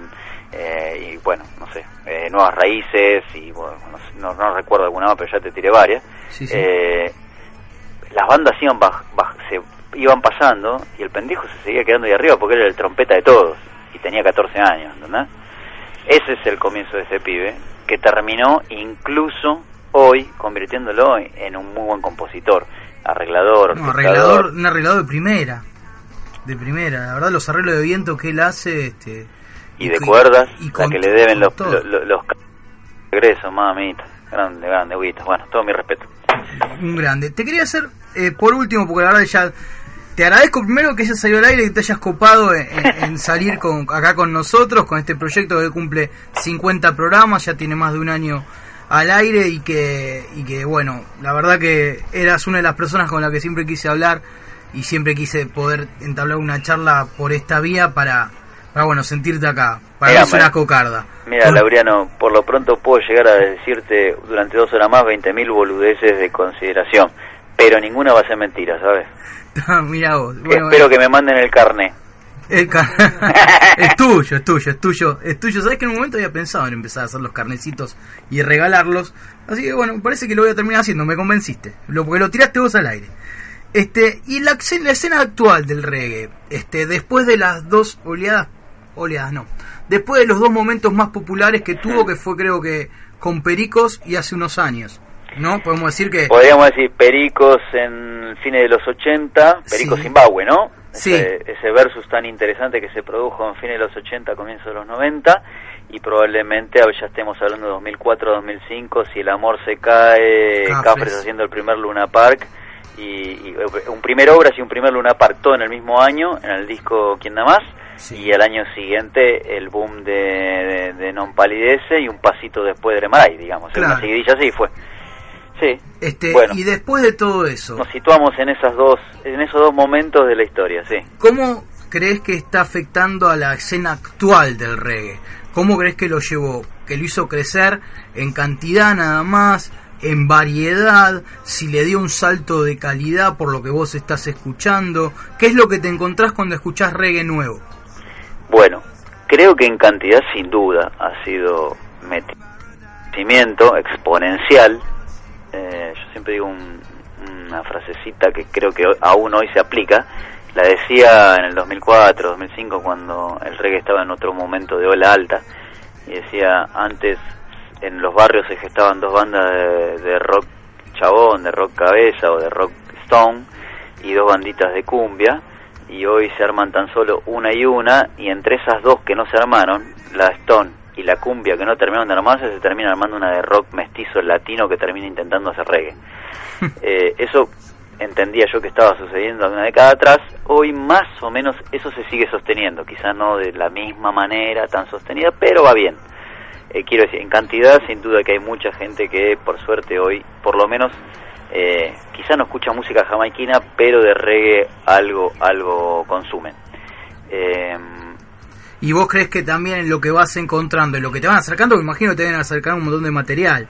eh, y bueno, no sé, eh, Nuevas Raíces, y bueno, no, no- recuerdo alguna más, pero ya te tiré varias. Sí, sí. Eh, las bandas iban baj- baj- se iban pasando y el pendejo se seguía quedando ahí arriba porque era el trompeta de todos y tenía 14 años, ¿entendés? Ese es el comienzo de ese pibe que terminó incluso hoy convirtiéndolo en un muy buen compositor, arreglador, No, arreglador, un arreglador de primera. De primera. La verdad, los arreglos de viento que él hace. Este, y de cuerdas, y la que le deben los, los, los, los regresos, mamita, grande, grande, Huguito. Bueno, todo mi respeto. Un grande. Te quería hacer, eh, por último, porque la verdad ya. Te agradezco primero que hayas salido al aire y que te hayas copado en, salir con, acá con nosotros, con este proyecto que cumple 50 programas, ya tiene más de un año al aire y que, y que bueno, la verdad que eras una de las personas con la que siempre quise hablar y siempre quise poder entablar una charla por esta vía para, para bueno, sentirte acá. Para mí Mira, es una man. cocarda. Mira, Laureano, por lo pronto puedo llegar a decirte durante dos horas más 20.000 boludeces de consideración, pero ninguna va a ser mentira, ¿sabes? Mira vos. Que Bueno, espero que me manden el carné. El ca- es tuyo, es tuyo, es tuyo, es tuyo. Sabes que en un momento había pensado en empezar a hacer los carnecitos y regalarlos. Así que bueno, parece que lo voy a terminar haciendo, me convenciste. Lo, porque lo tiraste vos al aire. Este, y la, la escena actual del reggae, este, después de las dos oleadas, oleadas no, después de los dos momentos más populares que tuvo, que fue creo que con Pericos y hace unos años, ¿no? Podemos decir que... Podríamos decir Pericos en fines de los 80, Pericos Sí. Zimbabue, ¿no? Sí. Ese, ese versus tan interesante que se produjo en fines de los 80, comienzos de los 90, y probablemente ya estemos hablando de 2004, 2005, si el amor se cae, Cafres. Cafres haciendo el primer Luna Park, y, y un primer Obras y un primer Luna Park, todo en el mismo año, en el disco ¿Quién da más? Y al año siguiente el boom de, de, de Non Palidece y un pasito después de Remaray, digamos, Claro. una seguidilla así fue. Sí, Este, bueno. Y después de todo eso, nos situamos en esas dos, en esos dos momentos de la historia, sí. ¿Cómo crees que está afectando a la escena actual del reggae? ¿Cómo crees que lo llevó, que lo hizo crecer en cantidad nada más, en variedad, si le dio un salto de calidad por lo que vos estás escuchando? ¿Qué es lo que te encontrás cuando escuchás reggae nuevo? Bueno, creo que en cantidad sin duda ha sido metimiento exponencial. Eh, yo siempre digo un- una frasecita que creo que hoy- aún hoy se aplica. La decía en el 2004, 2005, cuando el reggae estaba en otro momento de ola alta. Y decía, antes en los barrios se gestaban dos bandas de, de rock chabón, de rock cabeza o de rock stone, y dos banditas de cumbia. Y hoy se arman tan solo una y una, y entre esas dos que no se armaron, la stone y la cumbia que no terminaron de armarse, se termina armando una de rock mestizo latino que termina intentando hacer reggae. Eh, eso entendía yo que estaba sucediendo una década atrás, hoy más o menos eso se sigue sosteniendo, quizá no de la misma manera tan sostenida, pero va bien. Eh, quiero decir, en cantidad sin duda que hay mucha gente que por suerte hoy, por lo menos, eh, quizá no escucha música jamaiquina, pero de reggae algo, algo consumen. Eh, ¿Y vos crees que también en lo que vas encontrando, en lo que te van acercando, me imagino que te van a acercar un montón de material?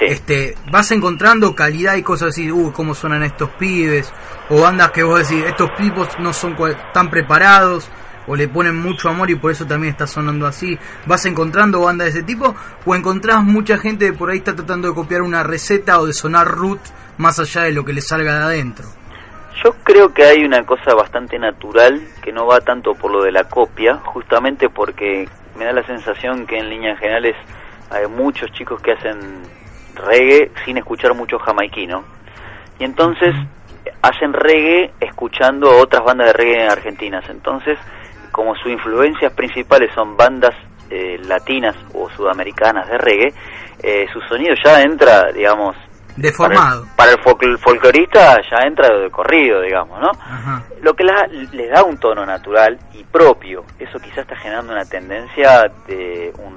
Este, vas encontrando calidad y cosas así, uy, cómo suenan estos pibes, o bandas que vos decís, estos tipos no son tan preparados, o le ponen mucho amor y por eso también está sonando así. ¿Vas encontrando bandas de ese tipo? ¿O encontrás mucha gente que por ahí está tratando de copiar una receta o de sonar root más allá de lo que le salga de adentro? Yo creo que hay una cosa bastante natural que no va tanto por lo de la copia, justamente porque me da la sensación que en líneas generales hay muchos chicos que hacen reggae sin escuchar mucho jamaiquino. Y entonces hacen reggae escuchando otras bandas de reggae argentinas. Entonces, como sus influencias principales son bandas eh, latinas o sudamericanas de reggae, eh, su sonido ya entra, digamos, Deformado. para el, para el folclorista ya entra de corrido, digamos, ¿no? Ajá. Lo que la- le da un tono natural y propio. Eso quizás está generando una tendencia de un,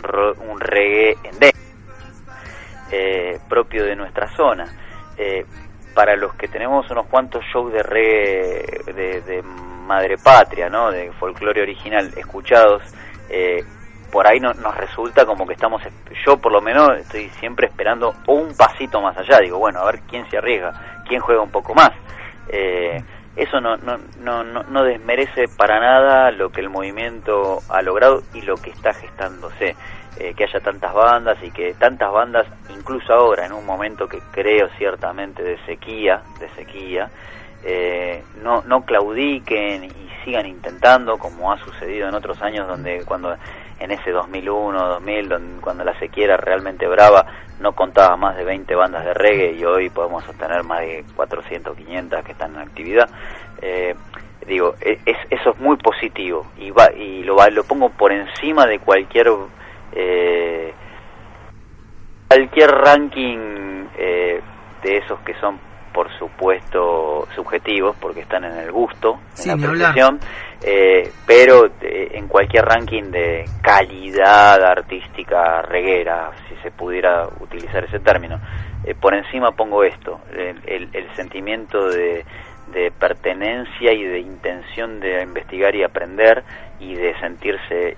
un reggae endémico, eh, propio de nuestra zona. Eh, para los que tenemos unos cuantos shows de reggae de, de madre patria, ¿no? De folclore original escuchados, eh, por ahí no, nos resulta como que estamos, yo por lo menos estoy siempre esperando un pasito más allá. Digo, bueno, a ver quién se arriesga, quién juega un poco más. Eh, eso no, no, no, no, desmerece para nada lo que el movimiento ha logrado y lo que está gestándose. Eh, que haya tantas bandas y que tantas bandas, incluso ahora, en un momento que creo ciertamente de sequía, de sequía, eh, no, no claudiquen y sigan intentando, como ha sucedido en otros años, donde cuando en ese 2001, 2000, donde, cuando la sequía era realmente brava, no contaba más de 20 bandas de reggae y hoy podemos obtener más de 400, 500 que están en actividad. Eh, digo, e- es, eso es muy positivo y, va, y lo, lo pongo por encima de cualquier eh, cualquier ranking eh, de esos que son por supuesto subjetivos porque están en el gusto Sí, en la hablar. Eh, pero eh, en cualquier ranking de calidad artística reguera si se pudiera utilizar ese término eh, por encima pongo esto el, el- el sentimiento de, de pertenencia y de intención de investigar y aprender y de sentirse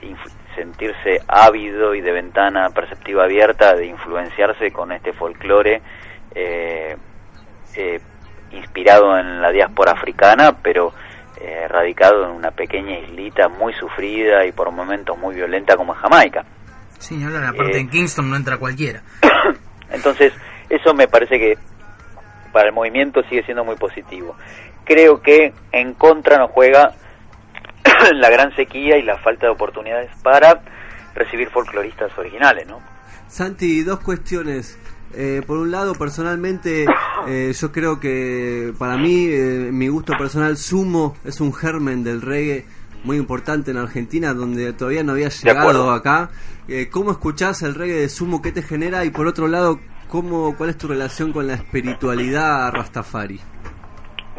sentirse ávido y de ventana perceptiva abierta de influenciarse con este folclore eh, inspirado en la diáspora africana pero eh, radicado en una pequeña islita muy sufrida y por momentos muy violenta como Jamaica Sí, hablar. Aparte Eh, en Kingston no entra cualquiera. entonces, eso me parece que para el movimiento sigue siendo muy positivo. Creo que en contra nos juega la gran sequía y la falta de oportunidades para recibir folcloristas originales, ¿no? Santi, dos cuestiones. Eh, por un lado, personalmente, eh, yo creo que para mí, eh, mi gusto personal, Sumo es un germen del reggae muy importante en Argentina, donde todavía no había llegado acá. Eh, ¿Cómo escuchás el reggae de Sumo? ¿Qué te genera? Y por otro lado, ¿cómo, ¿cuál es tu relación con la espiritualidad Rastafari?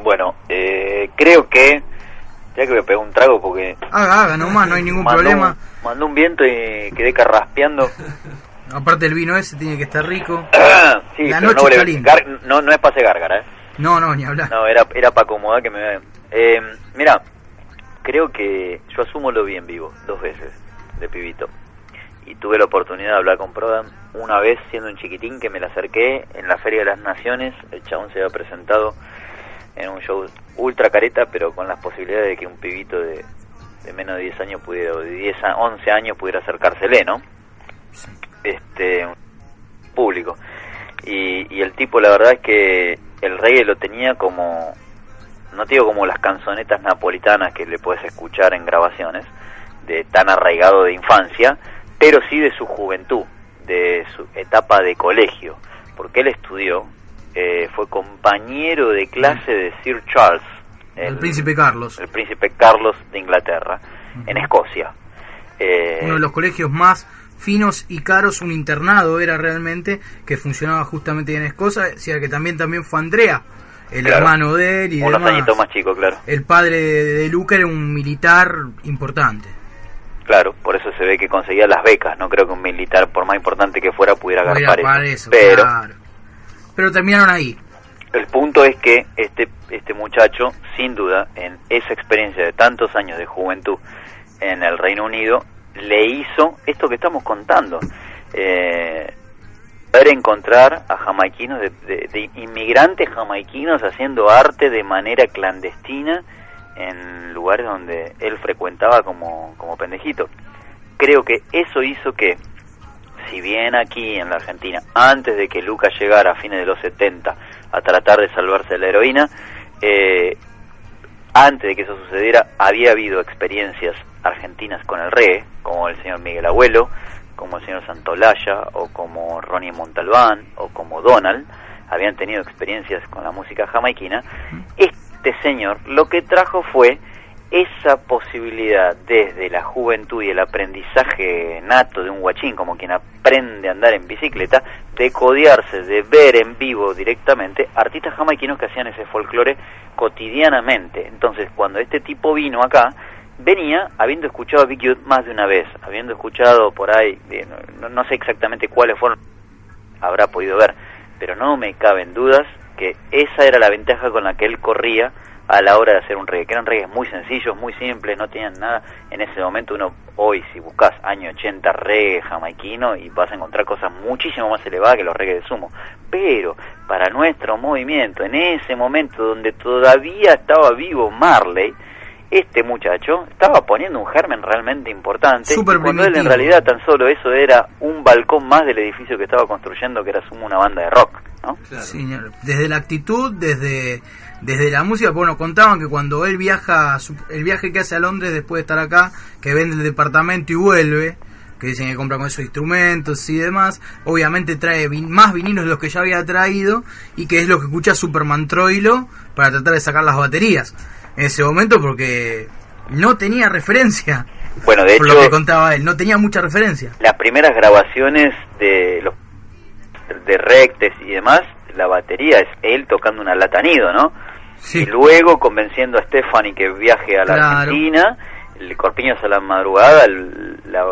Bueno, eh, creo que, ya que me pegó un trago porque Haga, haga nomás, no hay ningún mandó, problema. un- mandó un viento y quedé carraspeando. Aparte el vino ese tiene que estar rico. sí, La noche no, está linda. no, no es pase gárgara, ¿eh? No, no, ni hablar. No, era, era para acomodar que me vean. Eh, mira, creo que yo asumo lo vi en vivo, dos veces, de pibito. Y tuve la oportunidad de hablar con Prodan una vez siendo un chiquitín que me la acerqué en la Feria de las Naciones. El chabón se había presentado en un show ultra careta, pero con las posibilidades de que un pibito de, de menos de 10 años pudiera, o de 10 a 11 años pudiera acercársele, ¿no? Este, público. Y, y el tipo, la verdad es que el reggae lo tenía como, no te digo como las canzonetas napolitanas que le puedes escuchar en grabaciones, de tan arraigado de infancia, pero sí de su juventud, de su etapa de colegio, porque él estudió, eh, fue compañero de clase de Sir Charles, El príncipe Carlos. el príncipe Carlos de Inglaterra, en Escocia. Eh, Uno de los colegios más finos y caros, un internado era realmente, que funcionaba justamente en Escocia, decía que también, también fue Andrea, el Claro. hermano de él y unos demás. añitos más chicos, claro. El padre de, de Luca era un militar importante. Claro, por eso se ve que conseguía las becas. No creo que un militar, por más importante que fuera, pudiera Era agarrar eso. eso, Pero claro. Pero terminaron ahí. el punto es que este, este muchacho, sin duda, en esa experiencia de tantos años de juventud en el Reino Unido, le hizo esto que estamos contando. Eh, encontrar a jamaiquinos, de inmigrantes jamaiquinos haciendo arte de manera clandestina en lugares donde él frecuentaba como, como pendejito. Creo que eso hizo que, si bien aquí en la Argentina, antes de que Lucas llegara a fines de los 70 a tratar de salvarse de la heroína, eh, antes de que eso sucediera, había habido experiencias argentinas con el reggae, como el señor Miguel Abuelo, como el señor Santolaya, o como Ronnie Montalbán, o como Donald, habían tenido experiencias con la música jamaiquina. Este señor lo que trajo fue esa posibilidad desde la juventud y el aprendizaje nato de un guachín, como quien aprende a andar en bicicleta, de codearse, de ver en vivo directamente artistas jamaiquinos que hacían ese folclore cotidianamente. Entonces, cuando este tipo vino acá, venía habiendo escuchado a Big Youth más de una vez, habiendo escuchado por ahí, no, no sé exactamente cuáles fueron, habrá podido ver, pero no me caben dudas que esa era la ventaja con la que él corría a la hora de hacer un reggae, que eran reggaes muy sencillos, muy simples, no tenían nada. En ese momento uno, hoy si buscas año 80 reggae jamaiquino y vas a encontrar cosas muchísimo más elevadas que los reggae de sumo. Pero para nuestro movimiento, en ese momento donde todavía estaba vivo Marley, este muchacho estaba poniendo un germen realmente importante Súper y cuando él en realidad tan solo eso era un balcón más del edificio que estaba construyendo que era sumo una banda de rock, ¿no? Señor, desde la actitud, desde, desde la música, bueno, contaban que cuando él viaja, el viaje que hace a Londres después de estar acá, que vende el departamento y vuelve, que dicen que compra con esos instrumentos y demás, obviamente trae vin- más vinilos de los que ya había traído y que es lo que escucha Superman Troilo para tratar de sacar las baterías en ese momento porque no tenía referencia. Bueno, de por hecho, lo que contaba él, no tenía mucha referencia. las primeras grabaciones de los de rectes y demás, la batería es él tocando una latanido, ¿no? Y luego convenciendo a Stephanie que viaje a la Claro. Argentina, el Corpiños a la madrugada, el- la,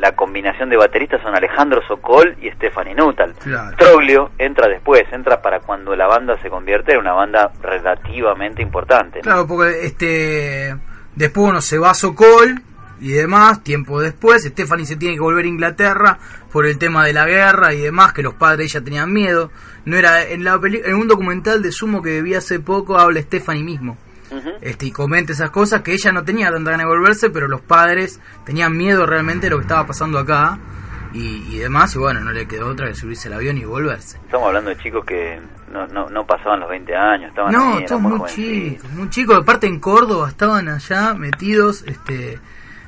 la combinación de bateristas son Alejandro Sokol y Stephanie Nuttall. Claro. Troglio entra después, entra para cuando la banda se convierte en una banda relativamente importante. ¿no? Claro, porque este después bueno se va a Sokol y demás, tiempo después, Stephanie se tiene que volver a Inglaterra por el tema de la guerra y demás, que los padres ella tenían miedo. No era en la en un documental de Sumo que vi hace poco habla Stephanie mismo. Este, y comenta esas cosas que ella no tenía tanta ganas de volverse, pero los padres tenían miedo realmente de lo que estaba pasando acá y, y demás, y bueno, no le quedó otra que subirse al avión y volverse. Estamos hablando de chicos que no, no, no pasaban los 20 años, estaban No, ahí, muy muy chicos, muy chicos. Aparte en Córdoba estaban allá metidos, este,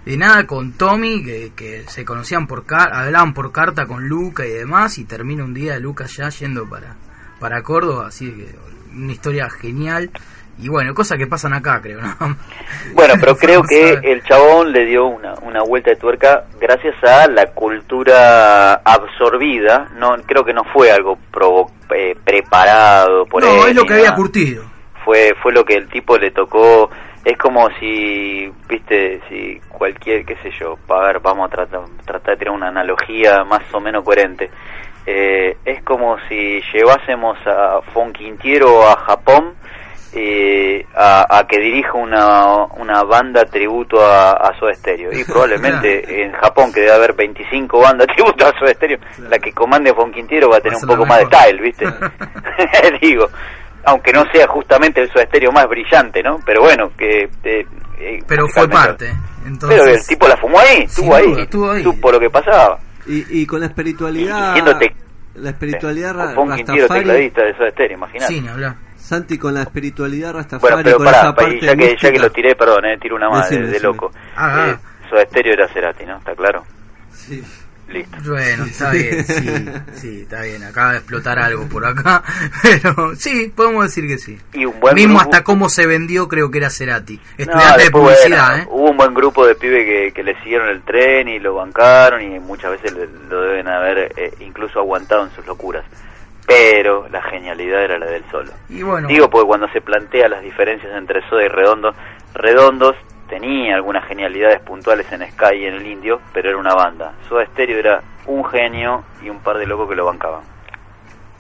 de nada con Tommy, que, que se conocían por carta, hablaban por carta con Luca y demás, y termina un día Luca ya yendo para, para Córdoba, así que una historia genial. Y bueno, cosas que pasan acá, creo, ¿no? Bueno, pero creo que el chabón le dio una, una vuelta de tuerca gracias a la cultura absorbida. No, creo que no fue algo provo- eh, preparado por No, él. es lo que había curtido. Fue, fue lo que el tipo le tocó. Es como si, viste, si cualquier, qué sé yo, a ver, vamos a tratar, tratar de tener una analogía más o menos coherente. Eh, es como si llevásemos a Fonquintiero a Japón eh, a, a que dirija una, una banda tributo a, a Soda Stereo. Y probablemente en Japón, que debe haber 25 bandas tributo a Soda Stereo, la que comande Fonquintiero va a tener Va a un poco más de style, ¿viste? Digo, aunque no sea justamente el Soda Stereo más brillante, ¿no? Pero bueno, que... eh, eh, Pero fue parte. Entonces, Pero el tipo la fumó ahí, estuvo ahí, duda, estuvo ahí. supo lo que pasaba. Y, y con la espiritualidad. Y La espiritualidad ra- Quintero, Rastafari. tecladista de Soda Stereo, imagínate. sí, ni hablar. Santi, con la espiritualidad Rastafari. Bueno, pero con pará, esa parte y ya que, ya que lo tiré, perdón, eh, tiro una más de, Decime, de decime. loco. Ah, Eh, Soda Stereo era Cerati, ¿no? ¿Está claro? Sí. Listo. Bueno, está bien, sí, sí, está bien. Acaba de explotar algo por acá, pero sí, podemos decir que sí. Y un buen Mismo grupo- hasta cómo se vendió, creo que era Cerati. No, Estudiante de publicidad, ¿eh? Hubo un buen grupo de pibes que, que le siguieron el tren y lo bancaron y muchas veces le- lo deben haber eh, incluso aguantado en sus locuras. Pero la genialidad era la del solo. Y bueno, Digo porque cuando se plantea las diferencias entre Soda y Redondos, Redondos tenía algunas genialidades puntuales en Sky y en el Indio, pero era una banda. Soda Stereo era un genio y un par de locos que lo bancaban.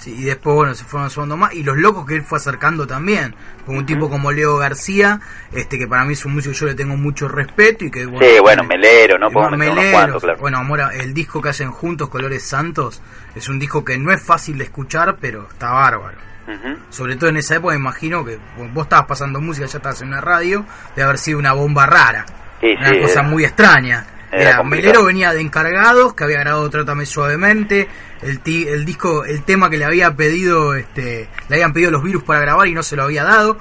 Sí, y después, bueno, se fueron sumando más. Y los locos que él fue acercando también. Con un tipo como Leo García, este que para mí es un músico que yo le tengo mucho respeto y que, bueno, sí, bueno, tiene- Melero, ¿no? bueno, Melero, cuantos, claro. Bueno, Amora, el disco que hacen juntos, Colores Santos, es un disco que no es fácil de escuchar, pero está bárbaro. Sobre todo en esa época, imagino que vos estabas pasando música, ya estabas en una radio, de haber sido una bomba rara. Sí, una sí, cosa muy extraña. Era. Melero venía de encargados, que había grabado Trátame Suavemente, el, ti- el disco, el tema que le había pedido, este, le habían pedido los virus para grabar y no se lo había dado.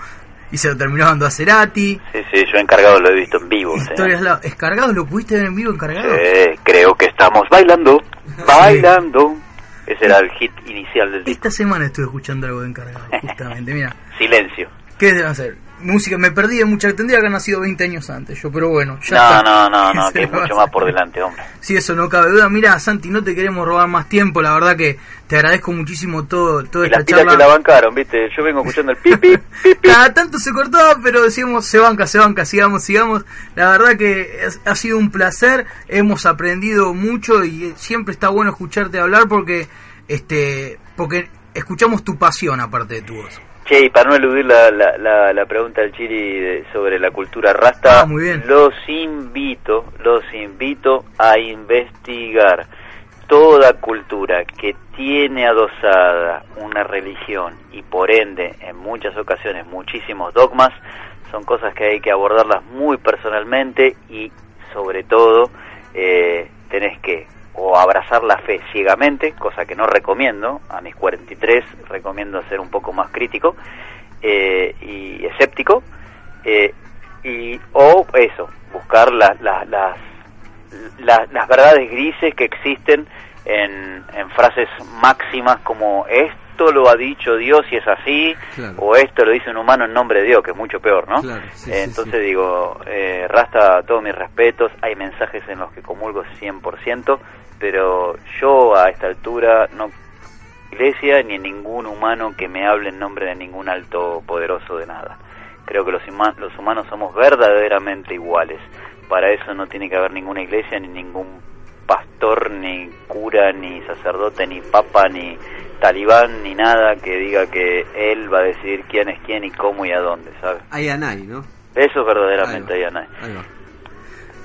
y se lo terminó dando a Cerati. Sí, sí, yo encargado lo he visto en vivo. señor. Historias la- ¿Escargados lo pudiste ver en vivo encargado? Sí, creo que estamos bailando, bailando. Ese era el hit inicial del disco. Esta semana estuve escuchando algo de encargado, justamente, mira. Silencio. ¿Qué deben hacer? Música, me perdí de mucha, tendría que haber nacido 20 años antes yo, pero bueno, ya No, está. no, no, ¿Qué no, que hay mucho más por delante, hombre. Sí, eso no cabe duda. Mira, Santi, no te queremos robar más tiempo. La verdad que te agradezco muchísimo todo, toda Y las esta charla. que la bancaron, ¿viste? Yo vengo escuchando el pipi. Cada tanto se cortaba, pero decíamos, se banca, se banca, sigamos, sigamos. La verdad que es- ha sido un placer. Hemos aprendido mucho y siempre está bueno escucharte hablar porque, este, porque escuchamos tu pasión aparte de tu voz. Che, y para no eludir la, la, la, la pregunta del Chiri de- sobre la cultura rasta, Ah, muy bien. los invito, los invito a investigar toda cultura que tiene adosada una religión y por ende en muchas ocasiones muchísimos dogmas, son cosas que hay que abordarlas muy personalmente y sobre todo eh, tenés que o abrazar la fe ciegamente, cosa que no recomiendo, a mis 43 recomiendo ser un poco más crítico eh, y escéptico, eh, y o eso, buscar la- la- las, la- las verdades grises que existen en, en frases máximas como esto lo ha dicho Dios y es así, Claro. o esto lo dice un humano en nombre de Dios, que es mucho peor, ¿no? Claro, sí, Eh, sí, entonces sí. digo, eh, Rasta, todos mis respetos, hay mensajes en los que comulgo 100%, pero yo a esta altura no iglesia ni ningún humano que me hable en nombre de ningún alto poderoso de nada. Creo que los, los humanos somos verdaderamente iguales. Para eso no tiene que haber ninguna iglesia, ni ningún pastor, ni cura, ni sacerdote, ni papa, ni talibán, ni nada que diga que él va a decidir quién es quién y cómo y a dónde, ¿sabes? Hay anay, ¿no? Eso es verdaderamente Ahí va.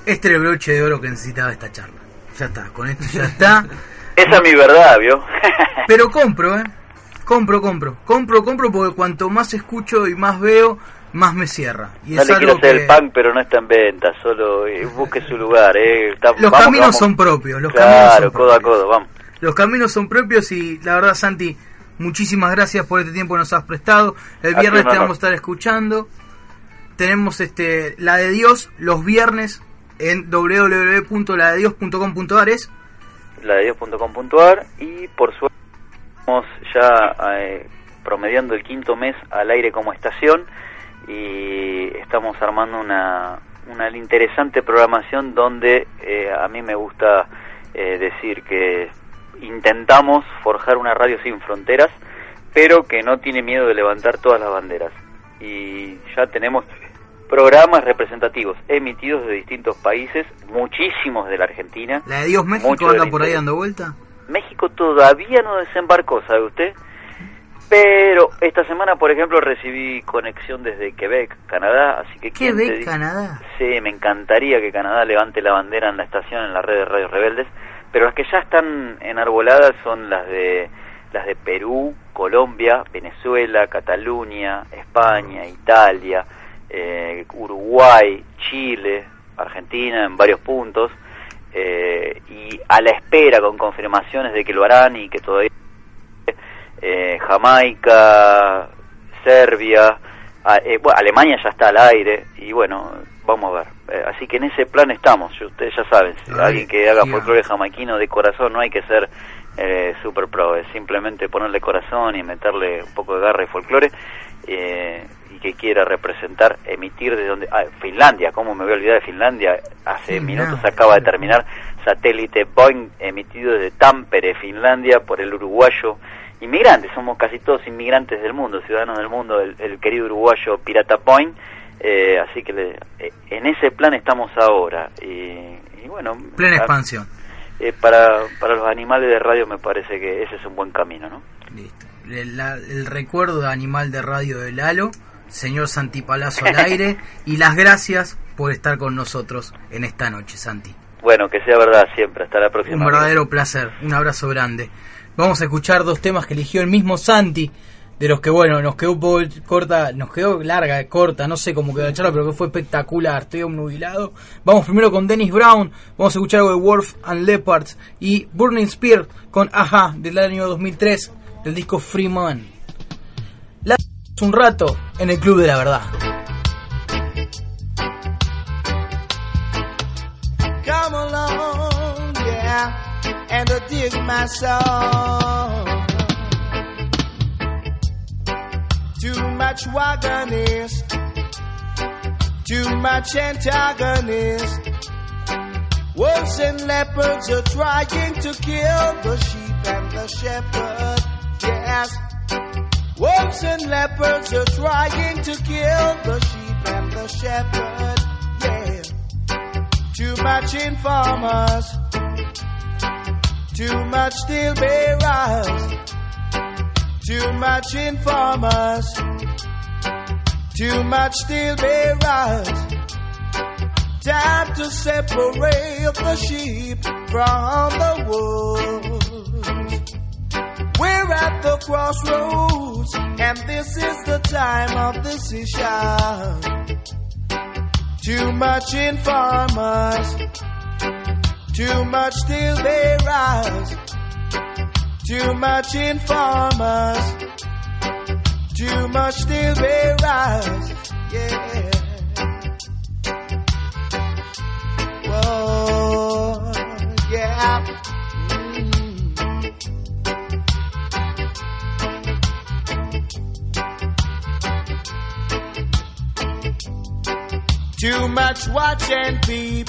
Este era el broche de oro que necesitaba esta charla. Ya está, con esto ya está. Esa es mi verdad, ¿vio? Pero compro, ¿eh? Compro, compro. Compro, compro porque cuanto más escucho y más veo, más me cierra. Y no es le quiero algo hacer que... el pan, pero no está en venta. Solo eh, busque su lugar, ¿eh? Está- Los vamos, caminos vamos. son propios, los caminos Claro, son codo a codo, vamos. Los caminos son propios y la verdad, Santi, muchísimas gracias por este tiempo que nos has prestado. El viernes te vamos a estar escuchando. Tenemos este la de Dios los viernes en www.ladedios.com.ar es la de Dios.com.ar y por suerte estamos ya eh, promediando el quinto mes al aire como estación y estamos armando una, una interesante programación donde eh, a mí me gusta eh, decir que intentamos forjar una radio sin fronteras pero que no tiene miedo de levantar todas las banderas y ya tenemos programas representativos emitidos de distintos países, muchísimos de la Argentina, la de Dios México anda por ahí dando vuelta. México todavía no desembarcó, ¿sabe usted? Pero esta semana, por ejemplo, recibí conexión desde Quebec, Canadá, así que... ¿quién te Quebec, Canadá. Sí, me encantaría que Canadá levante la bandera en la estación, en la red de radios rebeldes, pero las que ya están enarboladas son las de las de Perú, Colombia, Venezuela, Cataluña, España, Italia, eh, Uruguay, Chile, Argentina en varios puntos, eh, y a la espera con confirmaciones de que lo harán y que todavía eh, Jamaica, Serbia, a- eh, bueno, Alemania ya está al aire y bueno, vamos a ver. Eh, así que en ese plan estamos, ustedes ya saben, si Ay, alguien que haga folclore jamaiquino de corazón no hay que ser eh, super pro, es simplemente ponerle corazón y meterle un poco de garra y folclore eh, y que quiera representar, emitir de donde... Ah, Finlandia, ¿cómo me voy a olvidar de Finlandia? Hace minutos acaba de terminar satélite Boeing emitido desde Tampere, Finlandia, por el uruguayo inmigrante. Somos casi todos inmigrantes del mundo, ciudadanos del mundo, el, el querido uruguayo Pirata Boeing. Eh, así que le- eh, en ese plan estamos ahora. Y, y bueno, Plena expansión. eh, para, para los animales de radio me parece que ese es un buen camino, ¿no? Listo. El, la- el recuerdo de animal de radio de Lalo, señor Santi Palazzo al aire, y las gracias por estar con nosotros en esta noche, Santi. Bueno, que sea verdad siempre. Hasta la próxima. Un verdadero placer, un abrazo grande. Vamos a escuchar dos temas que eligió el mismo Santi, de los que bueno, nos quedó un poco corta, nos quedó larga, corta, no sé cómo quedó la charla, pero que fue espectacular, estoy obnubilado. Vamos primero con Dennis Brown, vamos a escuchar algo de Wolf and Leopards y Burning Spear con Aja del año 2003 del disco Free Man. La- un rato en el Club de la Verdad. Come along, yeah, and my song. Too much wagonist, too much antagonist. Wolves and leopards are trying to kill the sheep and the shepherd. Yes. Wolves and leopards are trying to kill the sheep and the shepherd. Yeah. Too much informers. Too much steel bearers. Too much informers. Too much steel bearers. Time to separate the sheep from the wolves. We're at the crossroads, and this is the time of decision. Too much informers, too much steel bearers, too much informers, too much steel bearers, yeah. Whoa, yeah. Mm. Too much watch and peep.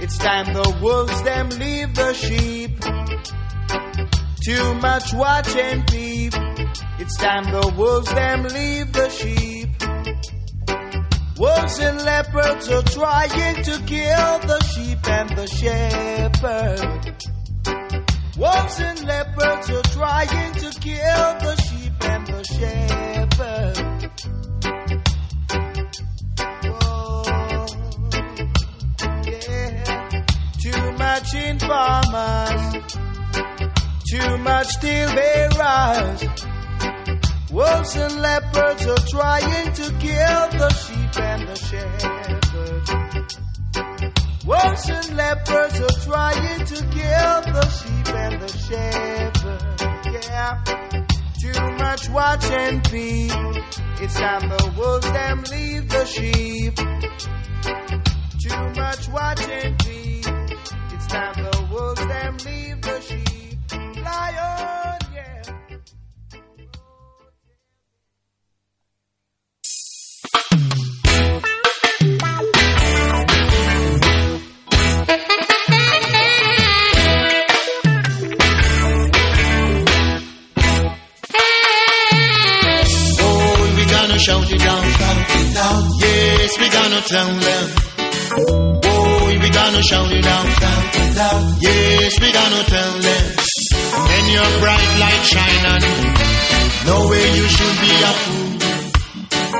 It's time the wolves them leave the sheep. Too much watch and peep. It's time the wolves them leave the sheep. Wolves and leopards are trying to kill the sheep and the shepherd. Wolves and leopards are trying to kill the sheep and the shepherd. Oh, too much informers, too much steel bearers. Wolves and leopards are trying to kill the sheep and the shepherd. Wolves and leopards are trying to kill the sheep and the shepherd. Yeah. Too much watch and peep. It's time the wolves them leave the sheep. Too much watch and peep. It's time the wolves them leave the sheep. Oh, we gonna shout it out, shout it out. Yes, we gonna tell them. Oh, we gonna shout it out, shout it out. Yes, we gonna tell them. When you're bright light shine on no way you should be a fool.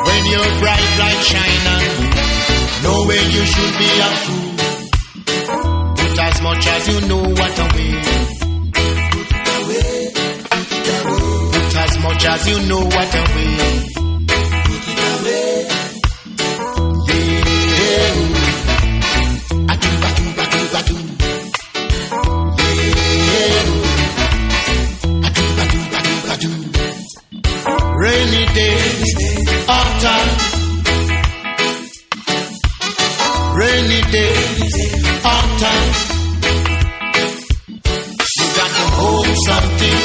When you're bright light shine on no way you should be a fool. Put as much as you know what away. Put as much as you know what away. Rainy days, autumn. Rainy days, autumn. You got to hold something.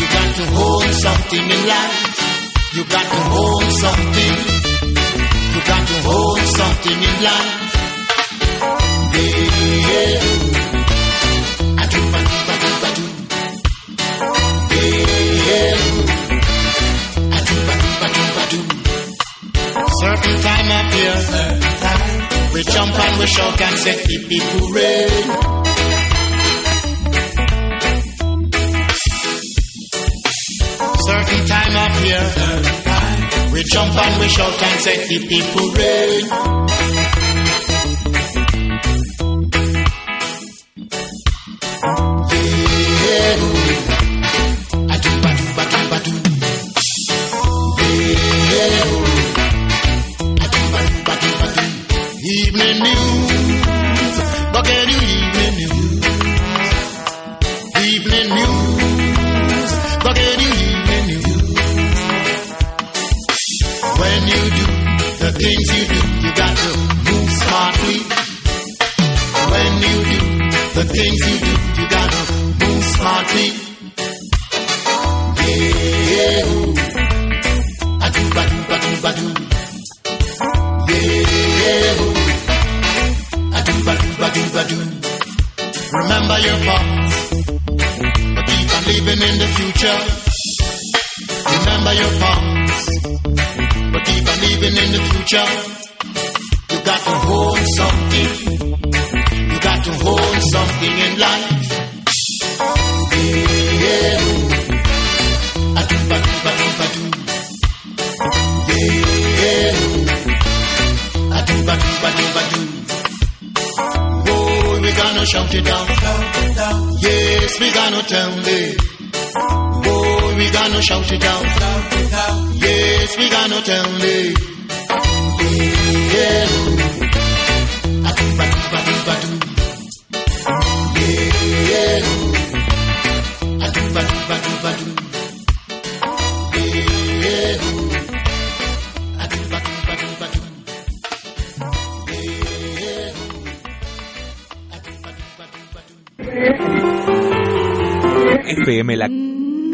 You got to hold something in life. You got to hold something. You got to hold something in life. Yeah. Certain time of year, we jump and we shout and say, hip hip hooray. Certain time of year, we jump and we shout and say, hip hip hooray.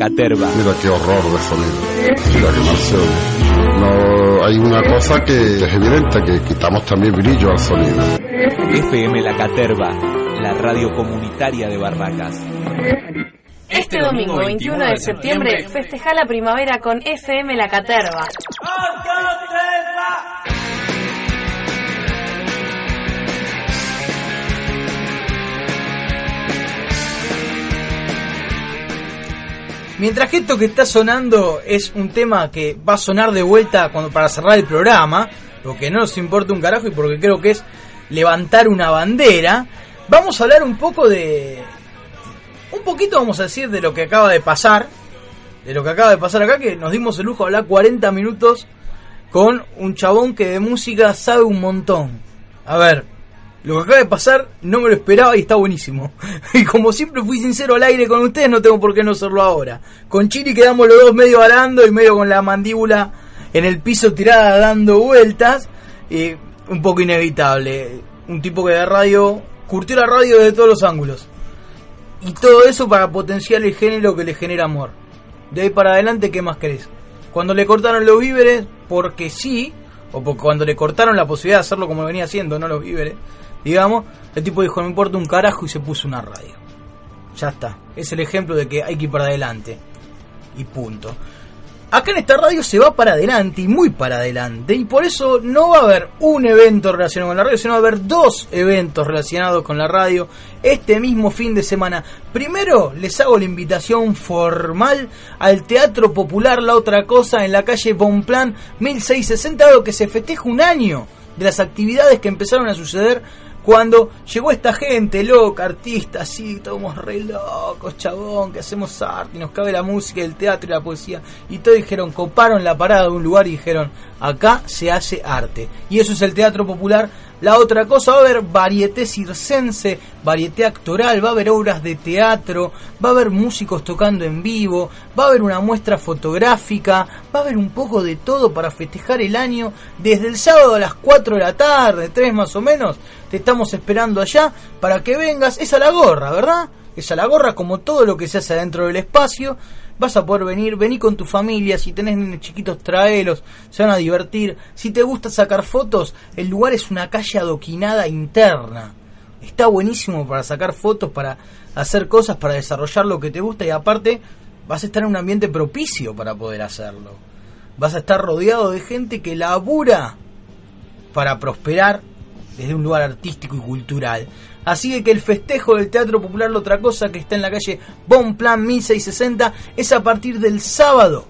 Caterva. Mira qué horror de sonido. Mira qué mansión. No, hay una cosa que es evidente, que quitamos también brillo al sonido. FM La Caterva, la radio comunitaria de Barracas. Este domingo 21 de septiembre festeja la primavera con FM La Caterva. Mientras que esto que está sonando es un tema que va a sonar de vuelta cuando, para cerrar el programa, porque no nos importa un carajo y porque creo que es levantar una bandera, vamos a hablar un poco de... Un poquito vamos a decir de lo que acaba de pasar, de lo que acaba de pasar acá, que nos dimos el lujo de hablar 40 minutos con un chabón que de música sabe un montón. A ver, lo que acaba de pasar no me lo esperaba y está buenísimo. Y como siempre fui sincero al aire con ustedes, no tengo por qué no serlo ahora. Con Chiri quedamos los dos medio arando y medio con la mandíbula en el piso tirada dando vueltas. Y un poco inevitable. Un tipo que de radio curtió la radio desde todos los ángulos. Y todo eso para potenciar el género que le genera amor. De ahí para adelante, ¿qué más querés? Cuando le cortaron los víveres, porque sí, o porque cuando le cortaron la posibilidad de hacerlo como venía haciendo, no los víveres, digamos, el tipo dijo, no importa un carajo y se puso una radio. Ya está. Es el ejemplo de que hay que ir para adelante. Y punto. Acá en esta radio se va para adelante y muy para adelante. Y por eso no va a haber un evento relacionado con la radio, sino va a haber dos eventos relacionados con la radio este mismo fin de semana. Primero les hago la invitación formal al Teatro Popular La Otra Cosa en la calle Bonplan 1660, dado que se festeja un año de las actividades que empezaron a suceder cuando llegó esta gente loca, artista, así, todos re locos, chabón, que hacemos arte y nos cabe la música, el teatro y la poesía. Y todos dijeron, coparon la parada de un lugar y dijeron, acá se hace arte. Y eso es el teatro popular. La otra cosa, va a haber varieté circense, varieté actoral, va a haber obras de teatro, va a haber músicos tocando en vivo, va a haber una muestra fotográfica, va a haber un poco de todo para festejar el año, desde el sábado a las 4 de la tarde, 3 más o menos, te estamos esperando allá para que vengas, es a la gorra, ¿verdad? Es a la gorra como todo lo que se hace dentro del espacio, vas a poder venir, vení con tu familia, si tenés chiquitos traelos, se van a divertir, si te gusta sacar fotos, el lugar es una calle adoquinada interna, está buenísimo para sacar fotos, para hacer cosas, para desarrollar lo que te gusta y aparte vas a estar en un ambiente propicio para poder hacerlo, vas a estar rodeado de gente que labura para prosperar desde un lugar artístico y cultural. Así que el festejo del Teatro Popular La Otra Cosa, que está en la calle Bonplan 1660, es a partir del sábado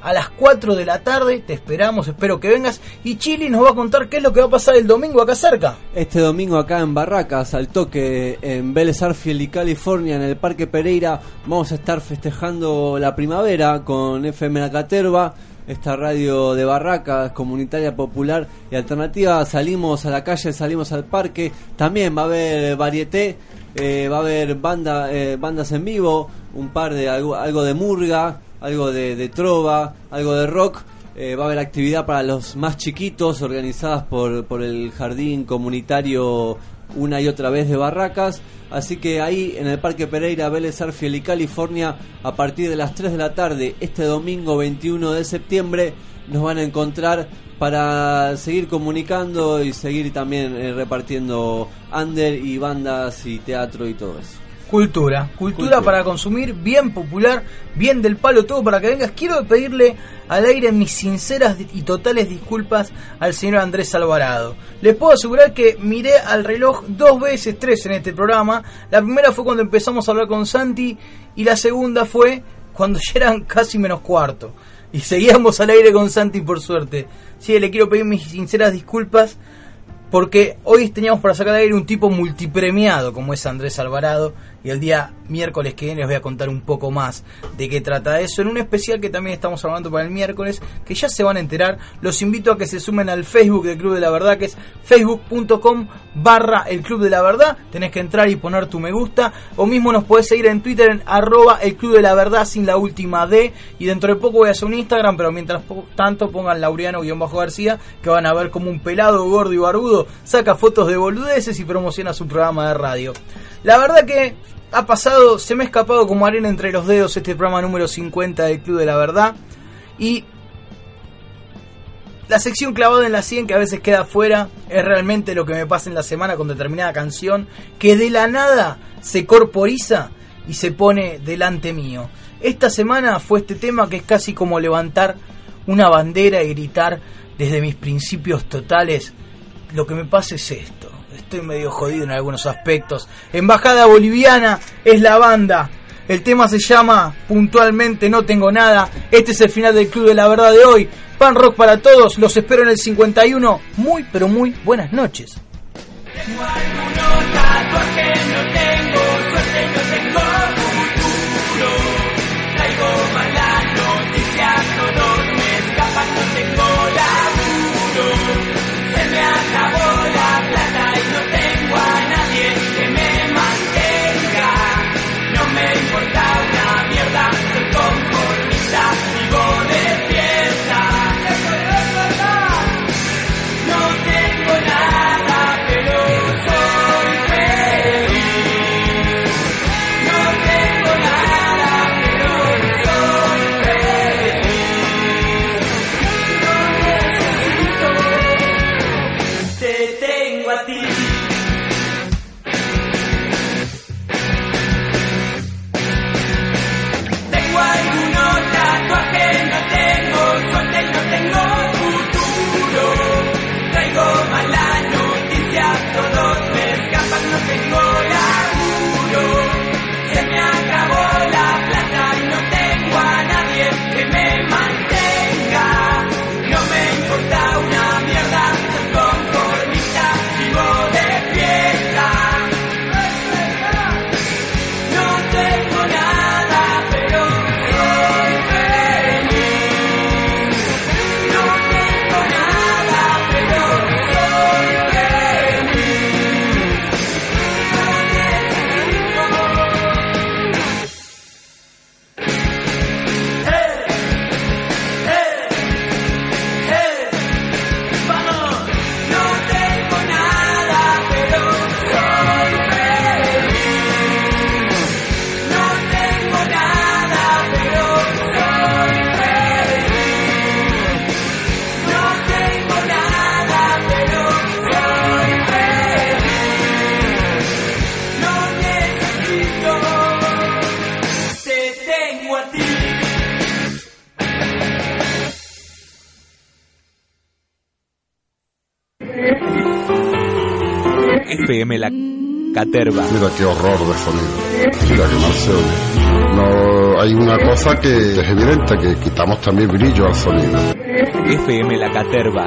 a las 4 de la tarde. Te esperamos, espero que vengas. Y Chili nos va a contar qué es lo que va a pasar el domingo acá cerca. Este domingo acá en Barracas, al toque en Vélez y California, en el Parque Pereira, vamos a estar festejando la primavera con FM La Caterva esta radio de Barracas, comunitaria popular y alternativa. Salimos a la calle, salimos al parque. También va a haber varieté, eh, va a haber banda, eh, bandas en vivo, un par de algo, algo de murga, algo de, trova, algo de rock. Eh, va a haber actividad para los más chiquitos organizadas por, por el Jardín Comunitario una y otra vez de Barracas. Así que ahí en el Parque Pereira, Vélez Arfiel y California, a partir de las 3 de la tarde, este domingo 21 de septiembre, nos van a encontrar para seguir comunicando y seguir también eh, repartiendo under y bandas y teatro y todo eso. Cultura, cultura, para consumir, bien popular, bien del palo, todo para que vengas. Quiero pedirle al aire mis sinceras y totales disculpas al señor Andrés Alvarado. Les puedo asegurar que miré al reloj dos veces, tres en este programa. La primera fue cuando empezamos a hablar con Santi y la segunda fue cuando ya eran casi menos cuarto. Y seguíamos al aire con Santi por suerte. Sí, le quiero pedir mis sinceras disculpas porque hoy teníamos para sacar al aire un tipo multipremiado como es Andrés Alvarado y el día miércoles que viene les voy a contar un poco más de qué trata eso en un especial que también estamos hablando para el miércoles que ya se van a enterar. Los invito a que se sumen al Facebook del Club de la Verdad que es facebook.com barra el Club de la Verdad. Tenés que entrar y poner tu me gusta o mismo nos podés seguir en Twitter en arroba el Club de la Verdad sin la última D y dentro de poco voy a hacer un Instagram pero mientras tanto pongan Laureano-García que van a ver como un pelado gordo y barbudo saca fotos de boludeces y promociona su programa de radio la verdad que ha pasado, se me ha escapado como arena entre los dedos este programa número 50 del Club de la Verdad. Y la sección clavada en la 100 que a veces queda fuera es realmente lo que me pasa en la semana con determinada canción que de la nada se corporiza y se pone delante mío. Esta semana fue este tema que es casi como levantar una bandera y gritar desde mis principios totales, lo que me pasa es esto estoy medio jodido en algunos aspectos. Embajada Boliviana es la banda. El tema se llama puntualmente No Tengo Nada. Este es el final del Club de la Verdad de hoy. Pan Rock para todos. Los espero en el 51. Muy, pero muy buenas noches. FM La Caterva. Mira qué horror de sonido. Mira que mal se oye. No, hay una cosa que es evidente, que quitamos también brillo al sonido. FM La Caterva,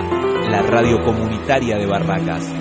la radio comunitaria de Barracas.